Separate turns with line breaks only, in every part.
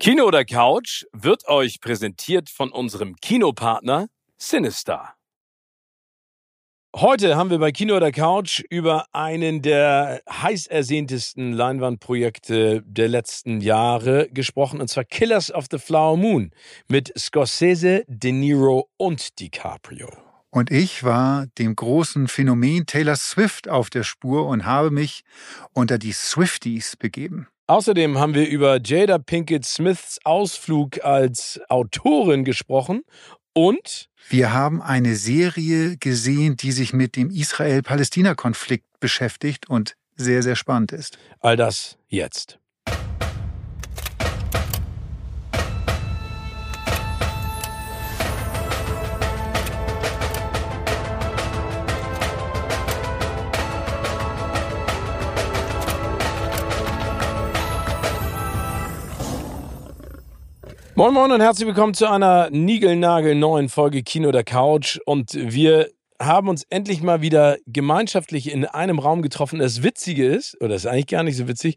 Kino oder Couch wird euch präsentiert von unserem Kinopartner Sinister. Heute haben wir bei Kino oder Couch über einen der heiß ersehntesten Leinwandprojekte der letzten Jahre gesprochen, und zwar Killers of the Flower Moon mit Scorsese, De Niro und DiCaprio.
Und ich war dem großen Phänomen Taylor Swift auf der Spur und habe mich unter die Swifties begeben.
Außerdem haben wir über Jada Pinkett Smiths Ausflug als Autorin gesprochen und
wir haben eine Serie gesehen, die sich mit dem Israel-Palästina-Konflikt beschäftigt und sehr, sehr spannend ist.
All das jetzt. Moin Moin und herzlich willkommen zu einer niegelnagel neuen Folge Kino der Couch. Und wir haben uns endlich mal wieder gemeinschaftlich in einem Raum getroffen. Das Witzige ist, oder das ist eigentlich gar nicht so witzig,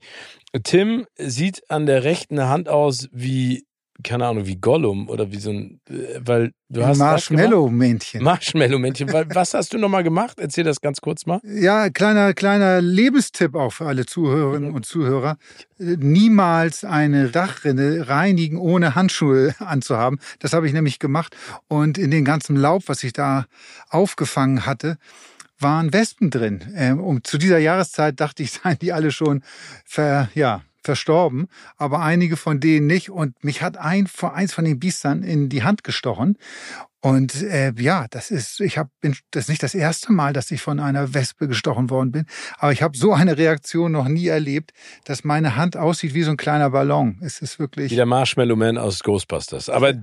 Tim sieht an der rechten Hand aus wie keine Ahnung, wie Gollum oder wie so ein, äh, weil du hast
Marshmallow-Männchen.
Marshmallow-Männchen. was hast du nochmal gemacht? Erzähl das ganz kurz mal.
Ja, kleiner, kleiner Lebenstipp auch für alle Zuhörerinnen und Zuhörer. Niemals eine Dachrinne reinigen, ohne Handschuhe anzuhaben. Das habe ich nämlich gemacht. Und in den ganzen Laub, was ich da aufgefangen hatte, waren Wespen drin. Ähm, um zu dieser Jahreszeit dachte ich, seien die alle schon ver, ja, verstorben, aber einige von denen nicht. Und mich hat ein, eins von den Biestern in die Hand gestochen. Und äh, ja, das ist, ich habe, das ist nicht das erste Mal, dass ich von einer Wespe gestochen worden bin, aber ich habe so eine Reaktion noch nie erlebt, dass meine Hand aussieht wie so ein kleiner Ballon. Es ist wirklich
wie der Marshmallow Man aus Ghostbusters. Aber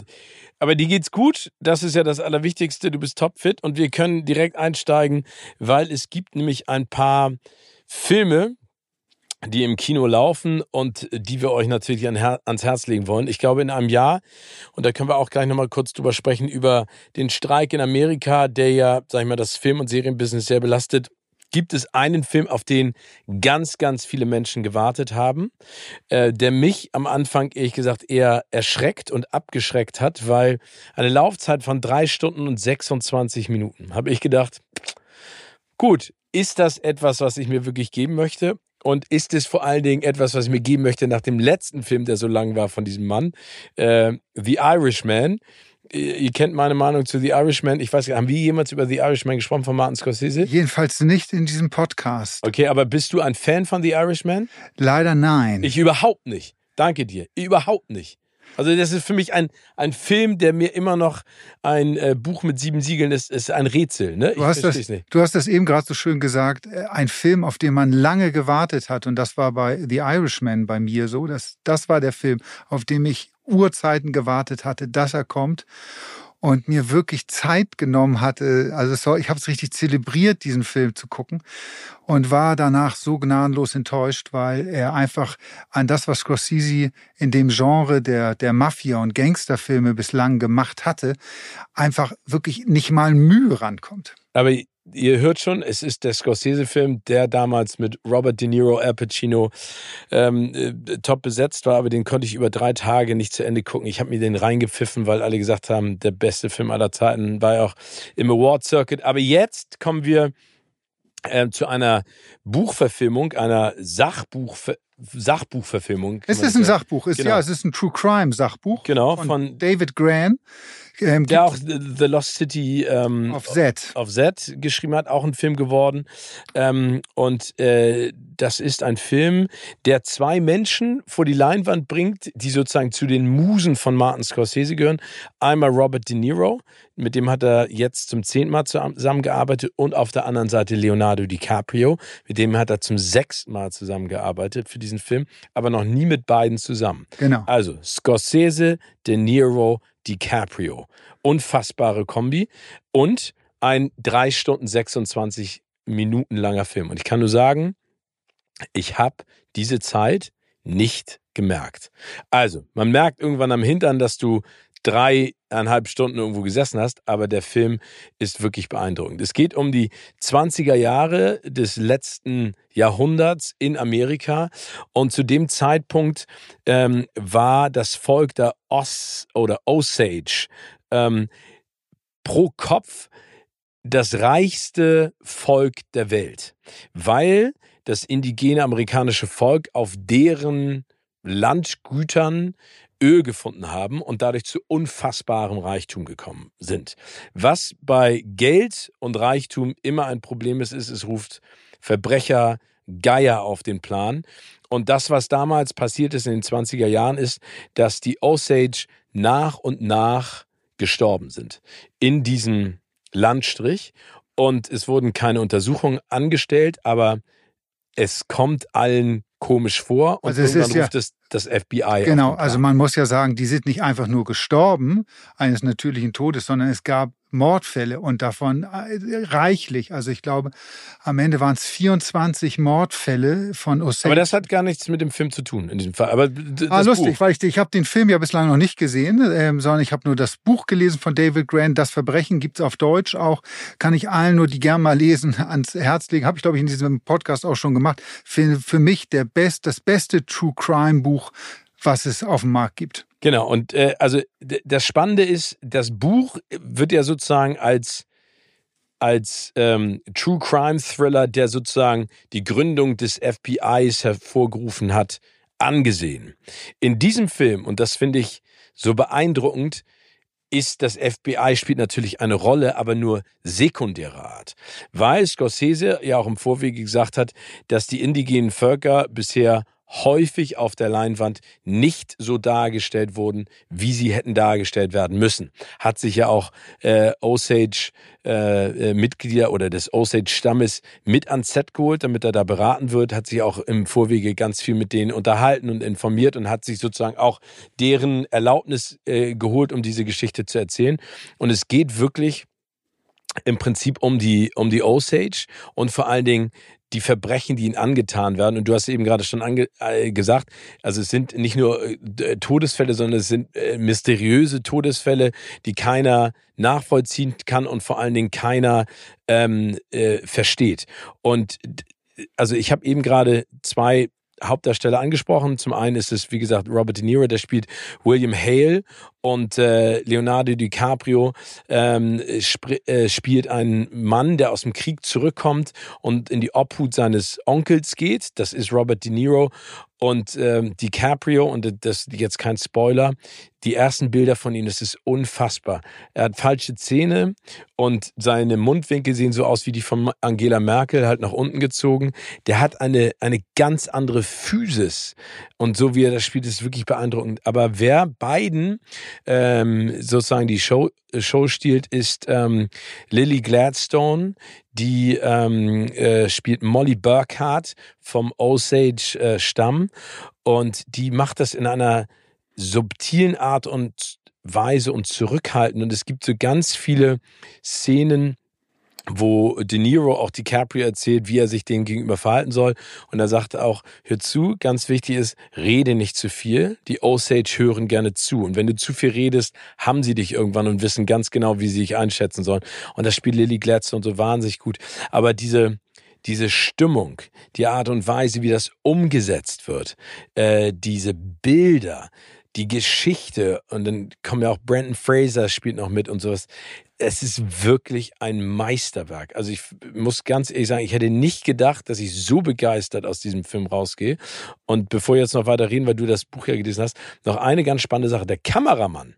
aber die geht's gut. Das ist ja das Allerwichtigste. Du bist topfit und wir können direkt einsteigen, weil es gibt nämlich ein paar Filme, die im Kino laufen und die wir euch natürlich ans Herz legen wollen. Ich glaube, in einem Jahr, und da können wir auch gleich nochmal kurz drüber sprechen, über den Streik in Amerika, der ja, sag ich mal, das Film- und Serienbusiness sehr belastet, gibt es einen Film, auf den ganz, ganz viele Menschen gewartet haben, äh, der mich am Anfang, ehrlich gesagt, eher erschreckt und abgeschreckt hat, weil eine Laufzeit von drei Stunden und 26 Minuten, habe ich gedacht, gut, ist das etwas, was ich mir wirklich geben möchte? Und ist es vor allen Dingen etwas, was ich mir geben möchte nach dem letzten Film, der so lang war von diesem Mann, äh, The Irishman. Ihr kennt meine Meinung zu The Irishman. Ich weiß nicht, haben wir jemals über The Irishman gesprochen von Martin Scorsese?
Jedenfalls nicht in diesem Podcast.
Okay, aber bist du ein Fan von The Irishman?
Leider nein.
Ich überhaupt nicht. Danke dir. Überhaupt nicht. Also das ist für mich ein, ein Film, der mir immer noch ein äh, Buch mit sieben Siegeln ist, ist ein Rätsel. Ne?
Du, hast das, nicht. du hast das eben gerade so schön gesagt, äh, ein Film, auf den man lange gewartet hat. Und das war bei The Irishman bei mir so. Das, das war der Film, auf den ich Urzeiten gewartet hatte, dass er kommt und mir wirklich Zeit genommen hatte. Also ich habe es richtig zelebriert, diesen Film zu gucken und war danach so gnadenlos enttäuscht, weil er einfach an das, was Scorsese in dem Genre der, der Mafia- und Gangsterfilme bislang gemacht hatte, einfach wirklich nicht mal Mühe rankommt.
Aber ihr hört schon, es ist der Scorsese-Film, der damals mit Robert De Niro, Al Pacino ähm, äh, top besetzt war, aber den konnte ich über drei Tage nicht zu Ende gucken. Ich habe mir den reingepfiffen, weil alle gesagt haben, der beste Film aller Zeiten war ja auch im Award Circuit. Aber jetzt kommen wir äh, zu einer Buchverfilmung, einer Sachbuchver Sachbuchverfilmung.
Es ist ein Sachbuch, ist, genau. ja, es ist ein True Crime Sachbuch.
Genau,
von, von David Gran.
Ähm, der auch The Lost City ähm,
auf Z.
auf Z geschrieben hat, auch ein Film geworden. Ähm, und äh, das ist ein Film, der zwei Menschen vor die Leinwand bringt, die sozusagen zu den Musen von Martin Scorsese gehören. Einmal Robert De Niro, mit dem hat er jetzt zum zehnten Mal zusammengearbeitet, und auf der anderen Seite Leonardo DiCaprio, mit dem hat er zum sechsten Mal zusammengearbeitet für diesen Film, aber noch nie mit beiden zusammen.
Genau.
Also Scorsese, De Niro, DiCaprio. Unfassbare Kombi und ein drei Stunden 26 Minuten langer Film. Und ich kann nur sagen, ich habe diese Zeit nicht gemerkt. Also, man merkt irgendwann am Hintern, dass du dreieinhalb Stunden irgendwo gesessen hast, aber der Film ist wirklich beeindruckend. Es geht um die 20er Jahre des letzten Jahrhunderts in Amerika und zu dem Zeitpunkt ähm, war das Volk der Os oder Osage ähm, pro Kopf das reichste Volk der Welt, weil das indigene amerikanische Volk auf deren Landgütern Öl gefunden haben und dadurch zu unfassbarem Reichtum gekommen sind. Was bei Geld und Reichtum immer ein Problem ist, ist, es ruft Verbrecher, Geier auf den Plan. Und das, was damals passiert ist in den 20er Jahren, ist, dass die Osage nach und nach gestorben sind in diesem Landstrich. Und es wurden keine Untersuchungen angestellt, aber es kommt allen komisch vor und
also es ist ja,
ruft es das FBI.
Genau, also man muss ja sagen, die sind nicht einfach nur gestorben eines natürlichen Todes, sondern es gab Mordfälle und davon äh, reichlich. Also ich glaube, am Ende waren es 24 Mordfälle von Osage.
Aber das hat gar nichts mit dem Film zu tun in diesem Fall. Aber
ah, lustig, Buch. weil ich, ich habe den Film ja bislang noch nicht gesehen, ähm, sondern ich habe nur das Buch gelesen von David Grant. Das Verbrechen gibt's auf Deutsch auch. Kann ich allen nur, die gern mal lesen, ans Herz legen. Habe ich, glaube ich, in diesem Podcast auch schon gemacht. Für, für mich der best, das beste True Crime Buch, was es auf dem Markt gibt.
Genau, und äh, also das Spannende ist, das Buch wird ja sozusagen als, als ähm, True Crime Thriller, der sozusagen die Gründung des FBIs hervorgerufen hat, angesehen. In diesem Film, und das finde ich so beeindruckend, ist das FBI spielt natürlich eine Rolle, aber nur sekundärer Art. Weil Scorsese ja auch im Vorwege gesagt hat, dass die indigenen Völker bisher häufig auf der Leinwand nicht so dargestellt wurden, wie sie hätten dargestellt werden müssen. Hat sich ja auch äh, Osage äh, äh, oder des Osage-Stammes mit ans Set geholt, damit er da beraten wird, hat sich auch im Vorwege ganz viel mit denen unterhalten und informiert und hat sich sozusagen auch deren Erlaubnis äh, geholt, um diese Geschichte zu erzählen. Und es geht wirklich im Prinzip um die, um die Osage und vor allen Dingen die Verbrechen, die ihnen angetan werden. Und du hast eben gerade schon ange äh, gesagt, also es sind nicht nur äh, Todesfälle, sondern es sind äh, mysteriöse Todesfälle, die keiner nachvollziehen kann und vor allen Dingen keiner ähm, äh, versteht. Und also ich habe eben gerade zwei Hauptdarsteller angesprochen. Zum einen ist es, wie gesagt, Robert De Niro, der spielt William Hale und äh, Leonardo DiCaprio ähm, sp äh, spielt einen Mann, der aus dem Krieg zurückkommt und in die Obhut seines Onkels geht. Das ist Robert De Niro und ähm, DiCaprio, und das ist jetzt kein Spoiler, die ersten Bilder von ihm, das ist unfassbar. Er hat falsche Zähne und seine Mundwinkel sehen so aus wie die von Angela Merkel, halt nach unten gezogen. Der hat eine, eine ganz andere Physis. Und so wie er das spielt, ist wirklich beeindruckend. Aber wer beiden ähm, sozusagen die Show, Show stiehlt, ist ähm, Lily Gladstone, die ähm, äh, spielt Molly Burkhardt vom Osage-Stamm äh, und die macht das in einer subtilen Art und Weise und zurückhaltend. Und es gibt so ganz viele Szenen, wo De Niro auch DiCaprio erzählt, wie er sich denen gegenüber verhalten soll. Und er sagt auch, hör zu, ganz wichtig ist, rede nicht zu viel. Die Osage hören gerne zu. Und wenn du zu viel redest, haben sie dich irgendwann und wissen ganz genau, wie sie dich einschätzen sollen. Und das spielt Lily Gladstone so wahnsinnig gut. Aber diese, diese Stimmung, die Art und Weise, wie das umgesetzt wird, äh, diese Bilder, die Geschichte und dann kommen ja auch Brandon Fraser spielt noch mit und sowas es ist wirklich ein Meisterwerk. Also ich muss ganz ehrlich sagen, ich hätte nicht gedacht, dass ich so begeistert aus diesem Film rausgehe. Und bevor wir jetzt noch weiter reden, weil du das Buch ja gelesen hast, noch eine ganz spannende Sache. Der Kameramann,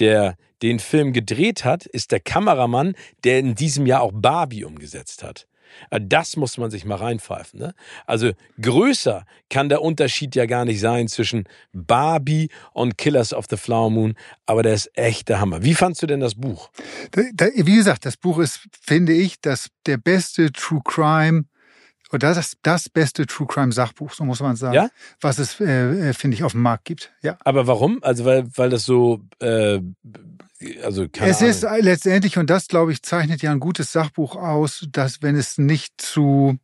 der den Film gedreht hat, ist der Kameramann, der in diesem Jahr auch Barbie umgesetzt hat. Äh, das muss man sich mal reinpfeifen. Ne? Also größer kann der Unterschied ja gar nicht sein zwischen Barbie und Killers of the Flower Moon, aber der ist echt der Hammer. Wie fandst du denn das Buch?
Wie gesagt, das Buch ist, finde ich, das der beste True Crime oder das das beste True Crime Sachbuch, so muss man sagen, ja? was es, äh, äh, finde ich, auf dem Markt gibt. Ja.
Aber warum? Also weil, weil das so äh, also keine
es
Ahnung.
ist letztendlich, und das glaube ich, zeichnet ja ein gutes Sachbuch aus, dass wenn es nicht zu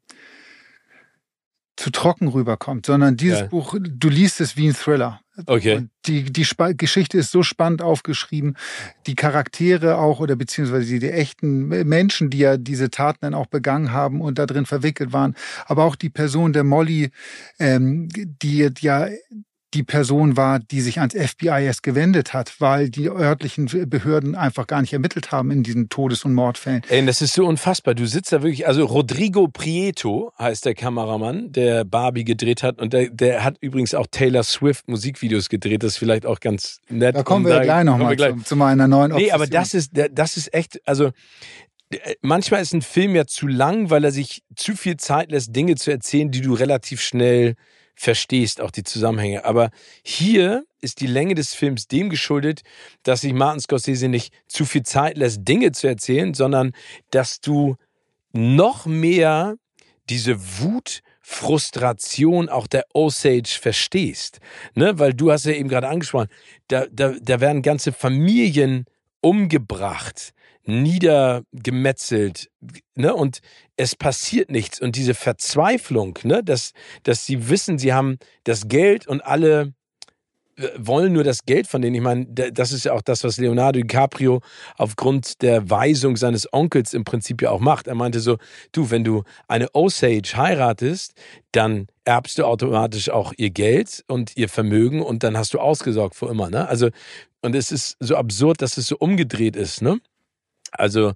zu trocken rüberkommt, sondern dieses ja. Buch, du liest es wie ein Thriller.
Okay.
Und die, die Sp Geschichte ist so spannend aufgeschrieben. Die Charaktere auch oder beziehungsweise die, die echten Menschen, die ja diese Taten dann auch begangen haben und da drin verwickelt waren. Aber auch die Person der Molly, ähm, die ja die Person war, die sich ans FBI erst gewendet hat, weil die örtlichen Behörden einfach gar nicht ermittelt haben in diesen Todes- und Mordfällen.
Ey, das ist so unfassbar. Du sitzt da wirklich, also Rodrigo Prieto heißt der Kameramann, der Barbie gedreht hat und der, der hat übrigens auch Taylor Swift Musikvideos gedreht. Das ist vielleicht auch ganz nett.
Da kommen wir da, gleich nochmal zu, zu meiner neuen
Obsession. Nee, aber das ist, das ist echt, also manchmal ist ein Film ja zu lang, weil er sich zu viel Zeit lässt, Dinge zu erzählen, die du relativ schnell verstehst, auch die Zusammenhänge. Aber hier ist die Länge des Films dem geschuldet, dass sich Martin Scorsese nicht zu viel Zeit lässt, Dinge zu erzählen, sondern dass du noch mehr diese Wut, Frustration auch der Osage verstehst. Ne? Weil du hast ja eben gerade angesprochen, da, da, da werden ganze Familien umgebracht niedergemetzelt, ne? Und es passiert nichts. Und diese Verzweiflung, ne, dass, dass sie wissen, sie haben das Geld und alle äh, wollen nur das Geld von denen. Ich meine, das ist ja auch das, was Leonardo DiCaprio aufgrund der Weisung seines Onkels im Prinzip ja auch macht. Er meinte so, du, wenn du eine Osage heiratest, dann erbst du automatisch auch ihr Geld und ihr Vermögen und dann hast du ausgesorgt für immer. Ne? Also, und es ist so absurd, dass es so umgedreht ist. Ne? Also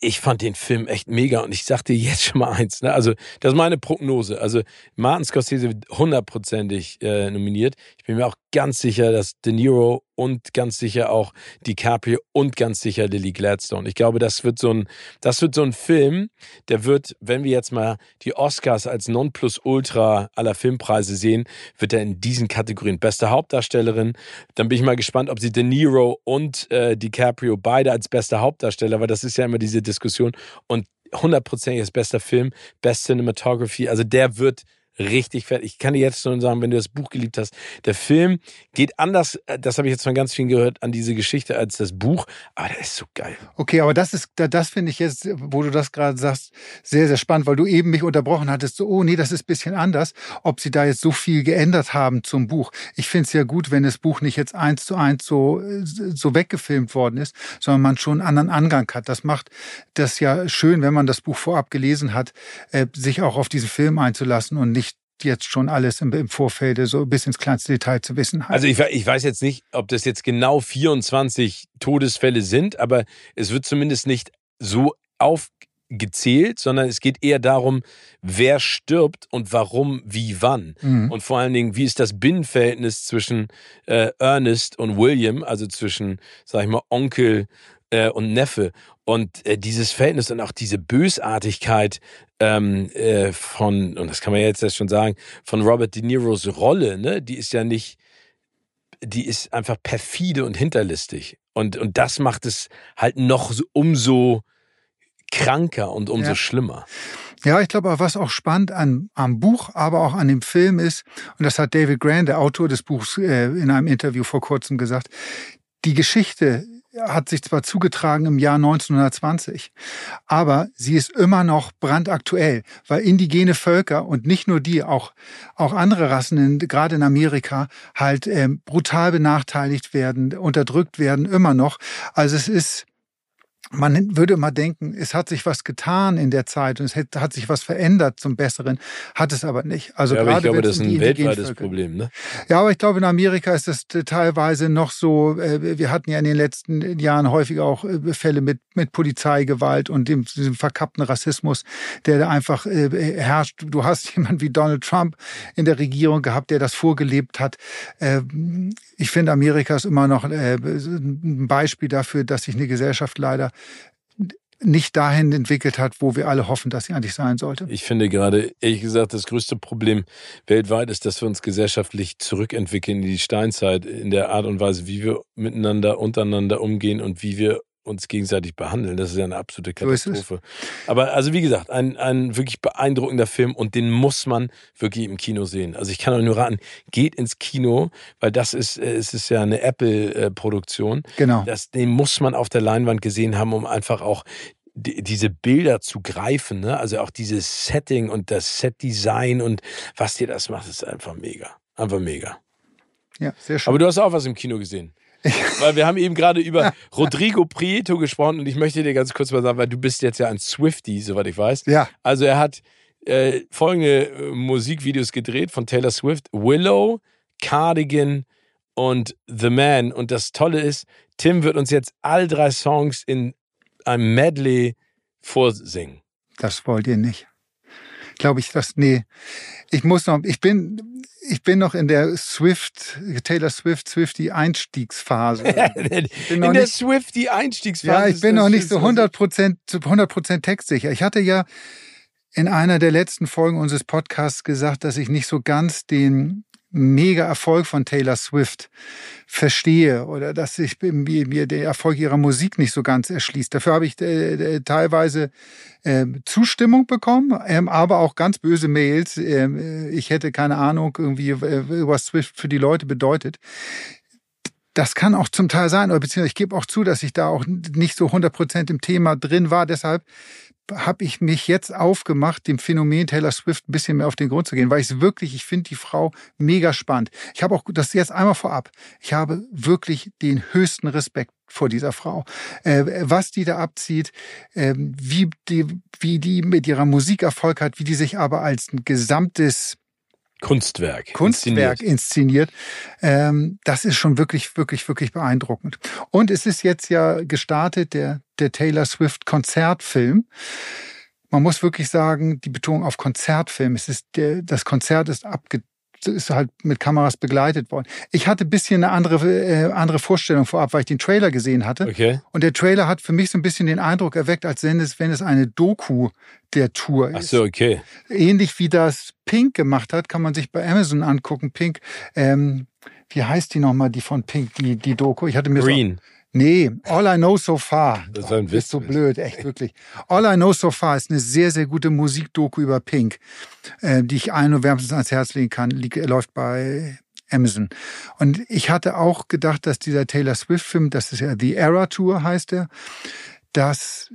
ich fand den Film echt mega und ich sagte jetzt schon mal eins, ne? also das ist meine Prognose. Also Martin Scorsese wird hundertprozentig äh, nominiert. Ich bin mir auch ganz sicher, dass De Niro und ganz sicher auch DiCaprio und ganz sicher Lily Gladstone. Ich glaube, das wird so ein, das wird so ein Film, der wird, wenn wir jetzt mal die Oscars als Nonplusultra aller Filmpreise sehen, wird er in diesen Kategorien beste Hauptdarstellerin. Dann bin ich mal gespannt, ob sie De Niro und äh, DiCaprio beide als beste Hauptdarsteller, weil das ist ja immer diese Diskussion und hundertprozentig das bester Film, Best Cinematography. Also der wird richtig fertig. Ich kann dir jetzt schon sagen, wenn du das Buch geliebt hast, der Film geht anders, äh, das habe ich jetzt von ganz vielen gehört, an diese Geschichte als das Buch, aber der ist so geil.
Okay, aber das ist, das finde ich jetzt, wo du das gerade sagst, sehr, sehr spannend, weil du eben mich unterbrochen hattest, so, oh nee, das ist ein bisschen anders, ob sie da jetzt so viel geändert haben zum Buch. Ich finde es ja gut, wenn das Buch nicht jetzt eins zu eins so, so weggefilmt worden ist, sondern man schon einen anderen Angang hat. Das macht das ja schön, wenn man das Buch vorab gelesen hat, äh, sich auch auf diesen Film einzulassen und nicht jetzt schon alles im, im Vorfeld so bis ins kleinste Detail zu wissen
hat. Also ich, ich weiß jetzt nicht, ob das jetzt genau 24 Todesfälle sind, aber es wird zumindest nicht so aufgezählt, sondern es geht eher darum, wer stirbt und warum, wie, wann. Mhm. Und vor allen Dingen, wie ist das Binnenverhältnis zwischen äh, Ernest und William, also zwischen, sag ich mal, Onkel äh, und Neffe. Und äh, dieses Verhältnis und auch diese Bösartigkeit ähm, äh, von, und das kann man ja jetzt schon sagen, von Robert De Niros Rolle, ne, die ist ja nicht, die ist einfach perfide und hinterlistig. Und, und das macht es halt noch so, umso kranker und umso ja. schlimmer.
Ja, ich glaube, was auch spannend an, am Buch, aber auch an dem Film ist, und das hat David Grant, der Autor des Buchs, äh, in einem Interview vor kurzem gesagt, die Geschichte hat sich zwar zugetragen im Jahr 1920, aber sie ist immer noch brandaktuell, weil indigene Völker und nicht nur die, auch, auch andere Rassen, in, gerade in Amerika, halt äh, brutal benachteiligt werden, unterdrückt werden, immer noch. Also es ist man würde mal denken, es hat sich was getan in der Zeit und es hat sich was verändert zum Besseren, hat es aber nicht.
Also ja, aber gerade ich glaube, das ist ein weltweites Völker. Problem. Ne?
Ja, aber ich glaube, in Amerika ist das teilweise noch so, äh, wir hatten ja in den letzten Jahren häufiger auch äh, Fälle mit, mit Polizeigewalt und dem, diesem verkappten Rassismus, der da einfach äh, herrscht. Du hast jemanden wie Donald Trump in der Regierung gehabt, der das vorgelebt hat. Ich finde, Amerika ist immer noch ein Beispiel dafür, dass sich eine Gesellschaft leider nicht dahin entwickelt hat, wo wir alle hoffen, dass sie eigentlich sein sollte.
Ich finde gerade, ehrlich gesagt, das größte Problem weltweit ist, dass wir uns gesellschaftlich zurückentwickeln in die Steinzeit, in der Art und Weise, wie wir miteinander, untereinander umgehen und wie wir uns gegenseitig behandeln. Das ist ja eine absolute Katastrophe. So Aber also wie gesagt, ein, ein wirklich beeindruckender Film und den muss man wirklich im Kino sehen. Also ich kann euch nur raten, geht ins Kino, weil das ist, äh, es ist ja eine Apple-Produktion.
Genau.
Das, den muss man auf der Leinwand gesehen haben, um einfach auch diese Bilder zu greifen, ne? Also auch dieses Setting und das Set-Design und was dir das macht, ist einfach mega. Einfach mega.
Ja, sehr schön.
Aber du hast auch was im Kino gesehen. weil wir haben eben gerade über Rodrigo Prieto gesprochen und ich möchte dir ganz kurz mal sagen, weil du bist jetzt ja ein Swifty, soweit ich weiß.
Ja.
Also er hat äh, folgende äh, Musikvideos gedreht von Taylor Swift: Willow, Cardigan und The Man. Und das Tolle ist, Tim wird uns jetzt all drei Songs in einem Medley vorsingen.
Das wollt ihr nicht. Glaube ich, das, nee. Ich muss noch, ich bin, ich bin noch in der Swift, Taylor Swift, Swifty Einstiegsphase.
in der nicht, Swifty Einstiegsphase.
Ja, ich bin noch nicht so 100 Prozent, 100 Prozent textsicher. Ich hatte ja in einer der letzten Folgen unseres Podcasts gesagt, dass ich nicht so ganz den mega Erfolg von Taylor Swift verstehe oder dass ich mir, mir der Erfolg ihrer Musik nicht so ganz erschließt. Dafür habe ich äh, äh, teilweise äh, Zustimmung bekommen, ähm, aber auch ganz böse Mails. Ähm, ich hätte keine Ahnung irgendwie, äh, was Swift für die Leute bedeutet. Das kann auch zum Teil sein, oder beziehungsweise ich gebe auch zu, dass ich da auch nicht so 100 Prozent im Thema drin war. Deshalb habe ich mich jetzt aufgemacht, dem Phänomen Taylor Swift ein bisschen mehr auf den Grund zu gehen, weil ich es wirklich, ich finde die Frau mega spannend. Ich habe auch das jetzt einmal vorab. Ich habe wirklich den höchsten Respekt vor dieser Frau. Äh, was die da abzieht, äh, wie, die, wie die mit ihrer Musik Erfolg hat, wie die sich aber als ein gesamtes
Kunstwerk.
Kunstwerk inszeniert. inszeniert. Ähm, das ist schon wirklich, wirklich, wirklich beeindruckend. Und es ist jetzt ja gestartet, der, der Taylor Swift Konzertfilm. Man muss wirklich sagen, die Betonung auf Konzertfilm. Es ist der, das Konzert ist abge ist halt mit Kameras begleitet worden. Ich hatte ein bisschen eine andere, äh, andere Vorstellung vorab, weil ich den Trailer gesehen hatte.
Okay.
Und der Trailer hat für mich so ein bisschen den Eindruck erweckt, als wenn es, wenn es eine Doku der Tour ist.
Ach so, okay.
Ähnlich wie das Pink gemacht hat, kann man sich bei Amazon angucken. Pink, ähm, wie heißt die nochmal, die von Pink, die, die Doku? Ich hatte mir
Green.
So, Nee, All I Know So Far.
Das ist ein Witz.
Ist so blöd, echt wirklich. All I Know So Far ist eine sehr, sehr gute Musikdoku über Pink, äh, die ich allen nur wärmstens ans Herz legen kann. Läuft bei Amazon. Und ich hatte auch gedacht, dass dieser Taylor Swift-Film, das ist ja The Era Tour heißt er, dass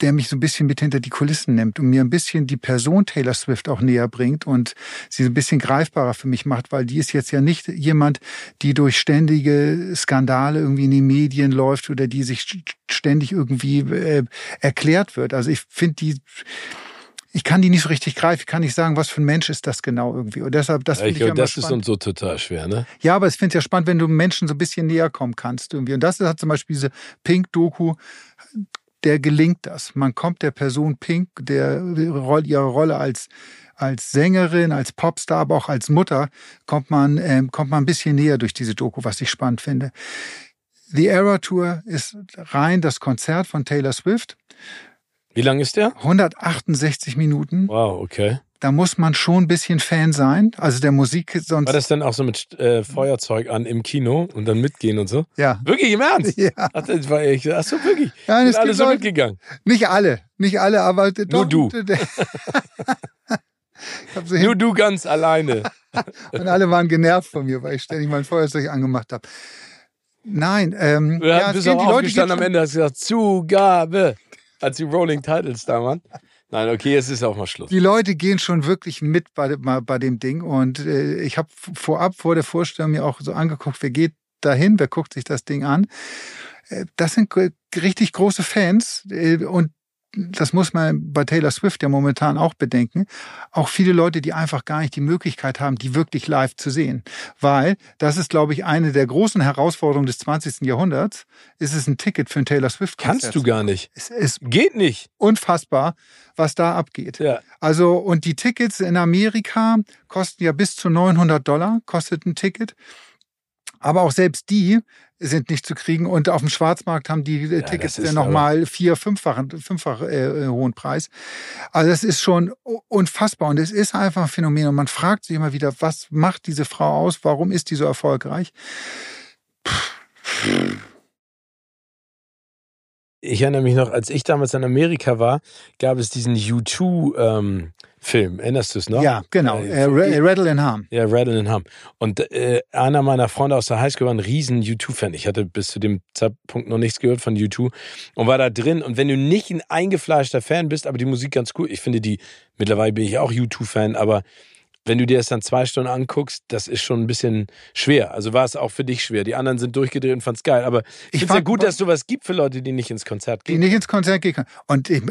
der mich so ein bisschen mit hinter die Kulissen nimmt und mir ein bisschen die Person Taylor Swift auch näher bringt und sie so ein bisschen greifbarer für mich macht, weil die ist jetzt ja nicht jemand, die durch ständige Skandale irgendwie in die Medien läuft oder die sich ständig irgendwie äh, erklärt wird. Also ich finde die ich kann die nicht so richtig greifen. Ich kann nicht sagen, was für ein Mensch ist das genau irgendwie. Und deshalb, das
ja,
finde ich, ich
Das
spannend.
ist uns so total schwer, ne?
Ja, aber ich finde es ja spannend, wenn du Menschen so ein bisschen näher kommen kannst irgendwie. Und das hat zum Beispiel diese Pink-Doku der gelingt das. Man kommt der Person Pink, der ihre Rolle als als Sängerin, als Popstar, aber auch als Mutter kommt man äh, kommt man ein bisschen näher durch diese Doku, was ich spannend finde. The Era Tour ist rein das Konzert von Taylor Swift.
Wie lang ist der?
168 Minuten.
Wow, okay
da muss man schon ein bisschen Fan sein. Also der Musik sonst.
War das denn auch so mit äh, Feuerzeug an im Kino und dann mitgehen und so?
Ja.
Wirklich im Ernst?
Ja.
Ach, das war echt, ach so, wirklich.
Ja,
Sind alle so Leute, mitgegangen?
Nicht alle, nicht alle, aber
nur du. nur du ganz alleine.
und alle waren genervt von mir, weil ich ständig mein Feuerzeug angemacht habe. Nein, ähm,
ja, bist auch die Leute am Ende hast gesagt, Zugabe, als die Rolling Titles da waren. Nein, okay, jetzt ist auch mal Schluss.
Die Leute gehen schon wirklich mit bei, bei dem Ding. Und äh, ich habe vorab vor der Vorstellung mir auch so angeguckt, wer geht dahin, wer guckt sich das Ding an. Äh, das sind richtig große Fans äh, und das muss man bei Taylor Swift ja momentan auch bedenken, auch viele Leute, die einfach gar nicht die Möglichkeit haben, die wirklich live zu sehen. Weil, das ist, glaube ich, eine der großen Herausforderungen des 20. Jahrhunderts, ist es ein Ticket für ein Taylor Swift
Konzert. Kannst du gar nicht.
Es ist
Geht nicht.
Unfassbar, was da abgeht.
Ja.
Also, und die Tickets in Amerika kosten ja bis zu 900 Dollar, kostet ein Ticket. Aber auch selbst die sind nicht zu kriegen. Und auf dem Schwarzmarkt haben die äh, ja, Tickets nochmal vier, fünffach, fünffach äh, äh, hohen Preis. Also das ist schon unfassbar. Und es ist einfach ein Phänomen. Und man fragt sich immer wieder, was macht diese Frau aus? Warum ist die so erfolgreich?
Ich erinnere mich noch, als ich damals in Amerika war, gab es diesen U2 ähm, Film. Erinnerst du es noch?
Ja, genau. Äh, äh, Rattle and Harm.
Ja, Rattle and Harm. Und äh, einer meiner Freunde aus der Highschool war ein riesen U2-Fan. Ich hatte bis zu dem Zeitpunkt noch nichts gehört von U2 und war da drin. Und wenn du nicht ein eingefleischter Fan bist, aber die Musik ganz cool, ich finde die, mittlerweile bin ich auch U2-Fan, aber wenn du dir das dann zwei Stunden anguckst, das ist schon ein bisschen schwer. Also war es auch für dich schwer. Die anderen sind durchgedreht und fanden es geil. Aber ich, ich finde es ja gut, dass sowas gibt für Leute, die nicht ins Konzert gehen.
Die nicht ins Konzert gehen können. Und ich,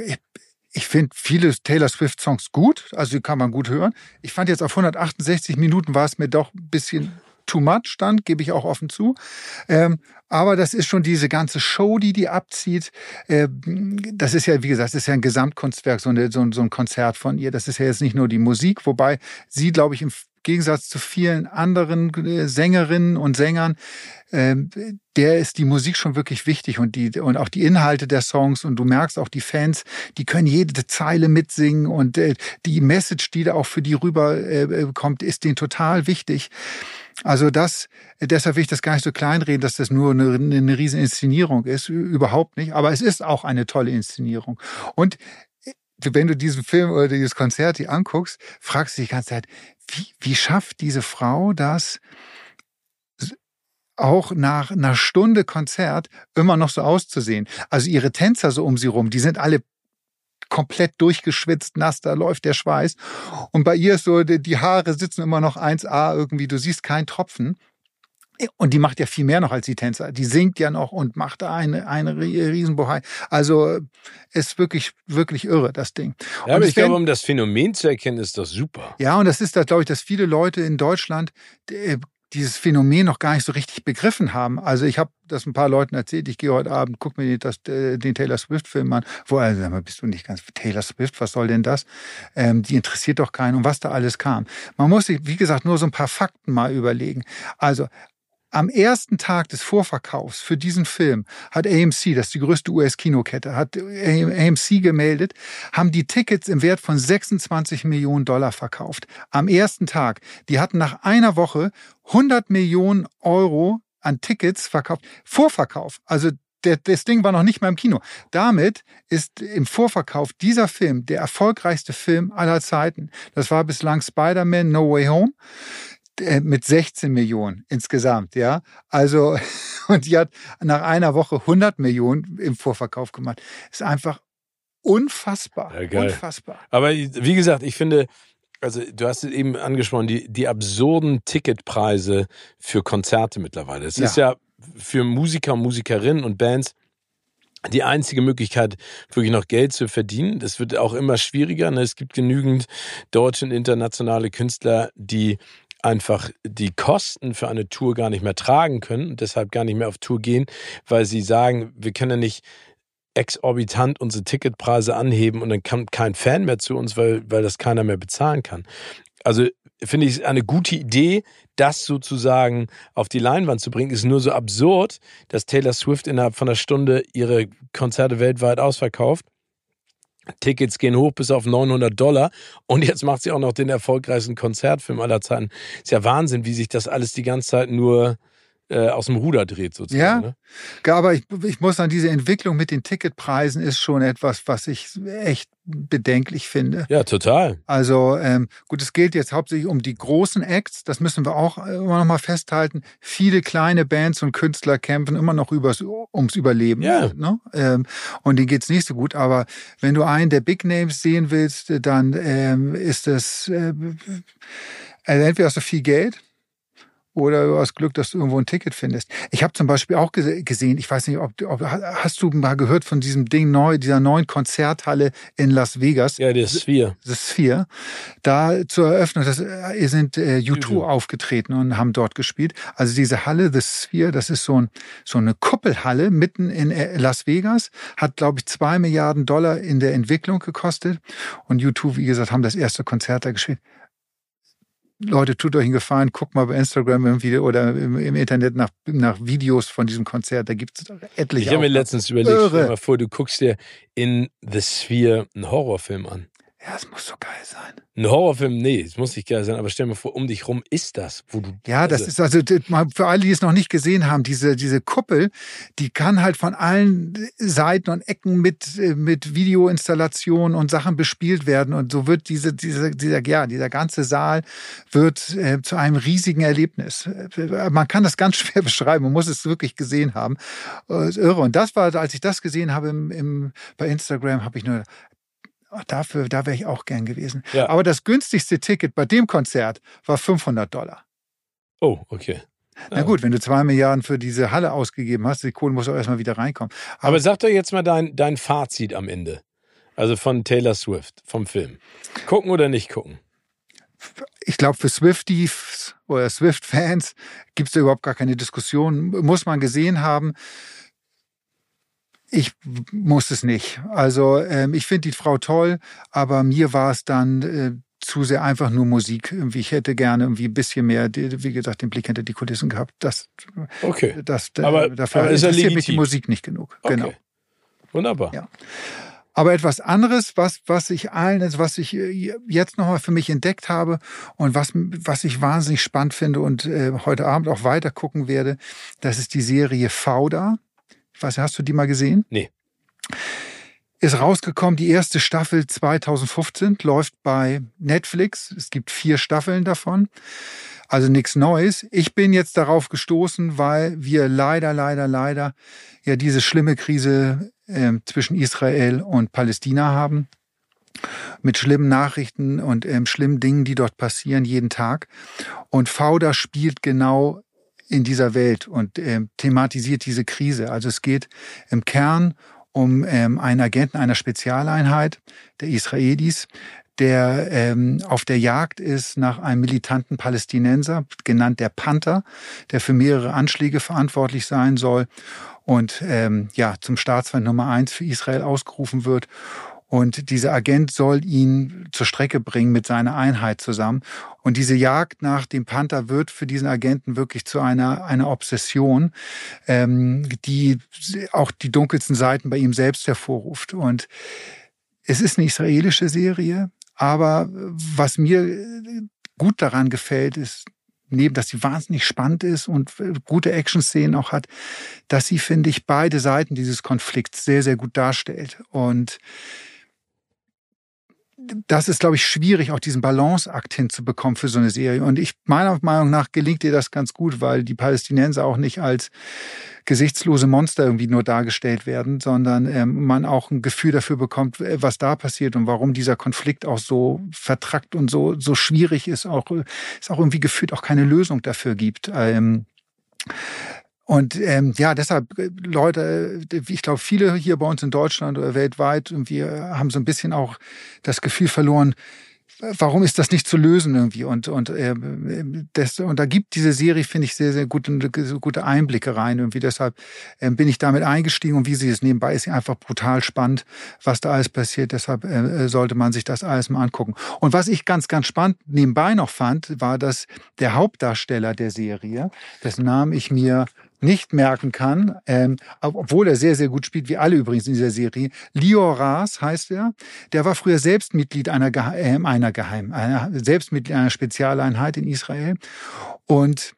ich, finde viele Taylor Swift-Songs gut, also die kann man gut hören. Ich fand jetzt auf 168 Minuten war es mir doch ein bisschen too much dann, gebe ich auch offen zu. Ähm, aber das ist schon diese ganze Show, die die abzieht. Äh, das ist ja, wie gesagt, das ist ja ein Gesamtkunstwerk, so, eine, so, so ein Konzert von ihr. Das ist ja jetzt nicht nur die Musik, wobei sie, glaube ich, im Gegensatz zu vielen anderen äh, Sängerinnen und Sängern, äh, der ist die Musik schon wirklich wichtig und die und auch die Inhalte der Songs und du merkst auch die Fans, die können jede Zeile mitsingen und äh, die Message, die da auch für die rüber äh, ist denen total wichtig. Also das, deshalb will ich das gar nicht so kleinreden, dass das nur eine, eine riesen Inszenierung ist. Überhaupt nicht. Aber es ist auch eine tolle Inszenierung. Und wenn du diesen Film oder dieses Konzert hier anguckst, fragst du dich die ganze Zeit, wie, wie schafft diese Frau das, auch nach einer Stunde Konzert immer noch so auszusehen. Also ihre Tänzer so um sie rum, die sind alle komplett durchgeschwitzt, nass, da läuft der Schweiß. Und bei ihr ist so, die Haare sitzen immer noch 1A irgendwie, du siehst keinen Tropfen. Und die macht ja viel mehr noch als die Tänzer. Die singt ja noch und macht da eine, eine Riesenbohai. Also ist wirklich, wirklich irre, das Ding.
Ja, aber ich glaube, um das Phänomen zu erkennen, ist das super.
Ja, und das ist das, glaube ich, dass viele Leute in Deutschland äh, dieses Phänomen noch gar nicht so richtig begriffen haben. Also ich habe das ein paar Leuten erzählt, ich gehe heute Abend, guck mir das, äh, den Taylor Swift-Film an. Wo, also, sag mal, bist du nicht ganz Taylor Swift, was soll denn das? Ähm, die interessiert doch keinen, um was da alles kam. Man muss sich, wie gesagt, nur so ein paar Fakten mal überlegen. Also am ersten Tag des Vorverkaufs für diesen Film hat AMC, das ist die größte US-Kinokette, hat AMC gemeldet, haben die Tickets im Wert von 26 Millionen Dollar verkauft. Am ersten Tag. Die hatten nach einer Woche 100 Millionen Euro an Tickets verkauft. Vorverkauf. Also das Ding war noch nicht mal im Kino. Damit ist im Vorverkauf dieser Film der erfolgreichste Film aller Zeiten. Das war bislang Spider-Man No Way Home. Äh, mit 16 Millionen insgesamt, ja. Also, und die hat nach einer Woche 100 Millionen im Vorverkauf gemacht. Ist einfach unfassbar. Ja, unfassbar.
Aber wie gesagt, ich finde, also du hast es eben angesprochen, die, die absurden Ticketpreise für Konzerte mittlerweile. Es ja. ist ja für Musiker, Musikerinnen und Bands die einzige Möglichkeit, wirklich noch Geld zu verdienen. Das wird auch immer schwieriger. Ne? Es gibt genügend deutsche und internationale Künstler, die einfach die Kosten für eine Tour gar nicht mehr tragen können und deshalb gar nicht mehr auf Tour gehen, weil sie sagen, wir können ja nicht exorbitant unsere Ticketpreise anheben und dann kommt kein Fan mehr zu uns, weil, weil das keiner mehr bezahlen kann. Also finde ich eine gute Idee, das sozusagen auf die Leinwand zu bringen. Ist nur so absurd, dass Taylor Swift innerhalb von einer Stunde ihre Konzerte weltweit ausverkauft. Tickets gehen hoch bis auf 900 Dollar und jetzt macht sie auch noch den erfolgreichsten Konzertfilm aller Zeiten. Ist ja Wahnsinn, wie sich das alles die ganze Zeit nur äh, aus dem Ruder dreht sozusagen.
Ja, ne? aber ich, ich muss sagen, diese Entwicklung mit den Ticketpreisen ist schon etwas, was ich echt bedenklich finde.
Ja, total.
Also ähm, gut, es geht jetzt hauptsächlich um die großen Acts, das müssen wir auch immer noch mal festhalten. Viele kleine Bands und Künstler kämpfen immer noch übers, ums Überleben. Ja. Ne? Ähm, und denen geht's nicht so gut. Aber wenn du einen der Big Names sehen willst, dann ähm, ist das äh, also entweder hast du viel Geld oder du hast Glück, dass du irgendwo ein Ticket findest. Ich habe zum Beispiel auch gesehen, ich weiß nicht, ob, ob hast du mal gehört von diesem Ding neu, dieser neuen Konzerthalle in Las Vegas?
Ja, der Sphere.
Das Sphere. Da zur Eröffnung, das äh, sind äh, U2 aufgetreten und haben dort gespielt. Also diese Halle, The Sphere, das ist so, ein, so eine Kuppelhalle mitten in äh, Las Vegas, hat glaube ich zwei Milliarden Dollar in der Entwicklung gekostet und U2, wie gesagt, haben das erste Konzert da gespielt. Leute, tut euch einen Gefallen, guckt mal bei Instagram irgendwie oder im, im Internet nach, nach Videos von diesem Konzert. Da gibt es etliche.
Ich habe mir letztens überlegt, stell mal vor, du guckst dir in The Sphere einen Horrorfilm an.
Ja, es muss so geil sein.
Ein Horrorfilm, nee, es muss nicht geil sein, aber stell mal vor, um dich rum ist das, wo du.
Ja, das also ist also für alle, die es noch nicht gesehen haben, diese, diese Kuppel, die kann halt von allen Seiten und Ecken mit, mit Videoinstallationen und Sachen bespielt werden. Und so wird diese, diese, dieser, ja, dieser ganze Saal wird äh, zu einem riesigen Erlebnis. Man kann das ganz schwer beschreiben, man muss es wirklich gesehen haben. Äh, irre. Und das war, als ich das gesehen habe im, im, bei Instagram, habe ich nur, Dafür, da wäre ich auch gern gewesen.
Ja.
Aber das günstigste Ticket bei dem Konzert war 500 Dollar.
Oh, okay.
Na gut, wenn du zwei Milliarden für diese Halle ausgegeben hast, die Kohle muss auch erstmal wieder reinkommen.
Aber sag doch jetzt mal dein, dein Fazit am Ende. Also von Taylor Swift, vom Film. Gucken oder nicht gucken?
ich glaube, für Swifties oder Swift-Fans gibt es da überhaupt gar keine Diskussion. Muss man gesehen haben. Ich muss es nicht. Also ähm, ich finde die Frau toll, aber mir war es dann äh, zu sehr einfach nur Musik. Irgendwie, ich hätte gerne irgendwie ein bisschen mehr, wie gesagt, den Blick hinter die Kulissen gehabt. Das,
okay.
das,
aber,
dafür
aber ist
interessiert mich die Musik nicht genug.
Okay.
Genau.
Wunderbar.
Ja. Aber etwas anderes, was, was ich allen, also was ich äh, jetzt nochmal für mich entdeckt habe und was, was ich wahnsinnig spannend finde und äh, heute Abend auch weiter gucken werde, das ist die Serie Fauda. Ich weiß, hast du die mal gesehen?
Nee.
Ist rausgekommen, die erste Staffel 2015, läuft bei Netflix. Es gibt vier Staffeln davon. Also nichts Neues. Ich bin jetzt darauf gestoßen, weil wir leider, leider, leider ja diese schlimme Krise äh, zwischen Israel und Palästina haben. Mit schlimmen Nachrichten und ähm, schlimmen Dingen, die dort passieren jeden Tag. Und Fauda spielt genau in dieser Welt und ähm, thematisiert diese Krise. Also es geht im Kern um ähm, einen Agenten einer Spezialeinheit der Israelis, der ähm, auf der Jagd ist nach einem militanten Palästinenser, genannt der Panther, der für mehrere Anschläge verantwortlich sein soll und ähm, ja zum Staatsfeind Nummer eins für Israel ausgerufen wird. Und dieser Agent soll ihn zur Strecke bringen mit seiner Einheit zusammen. Und diese Jagd nach dem Panther wird für diesen Agenten wirklich zu einer, einer Obsession, ähm, die auch die dunkelsten Seiten bei ihm selbst hervorruft. Und es ist eine israelische Serie, aber was mir gut daran gefällt, ist, neben, dass sie wahnsinnig spannend ist und gute Action-Szenen auch hat, dass sie, finde ich, beide Seiten dieses Konflikts sehr, sehr gut darstellt. Und das ist, glaube ich, schwierig, auch diesen Balanceakt hinzubekommen für so eine Serie. Und ich, meiner Meinung nach, gelingt ihr das ganz gut, weil die Palästinenser auch nicht als gesichtslose Monster irgendwie nur dargestellt werden, sondern ähm, man auch ein Gefühl dafür bekommt, was da passiert und warum dieser Konflikt auch so vertrackt und so, so schwierig ist, auch, es auch irgendwie gefühlt auch keine Lösung dafür gibt. Ähm, und ähm, ja, deshalb, Leute, ich glaube, viele hier bei uns in Deutschland oder weltweit, irgendwie haben so ein bisschen auch das Gefühl verloren, warum ist das nicht zu lösen irgendwie? Und, und, äh, das, und da gibt diese Serie, finde ich, sehr, sehr gute, gute Einblicke rein. Irgendwie deshalb äh, bin ich damit eingestiegen und wie sie es nebenbei ist, einfach brutal spannend, was da alles passiert. Deshalb äh, sollte man sich das alles mal angucken. Und was ich ganz, ganz spannend nebenbei noch fand, war, dass der Hauptdarsteller der Serie, dessen Namen ich mir nicht merken kann, ähm, obwohl er sehr, sehr gut spielt, wie alle übrigens in dieser Serie. Lior Ras heißt er. Der war früher selbst Mitglied einer, Geheim, äh, einer Geheim, einer, selbst Mitglied einer Spezialeinheit in Israel. Und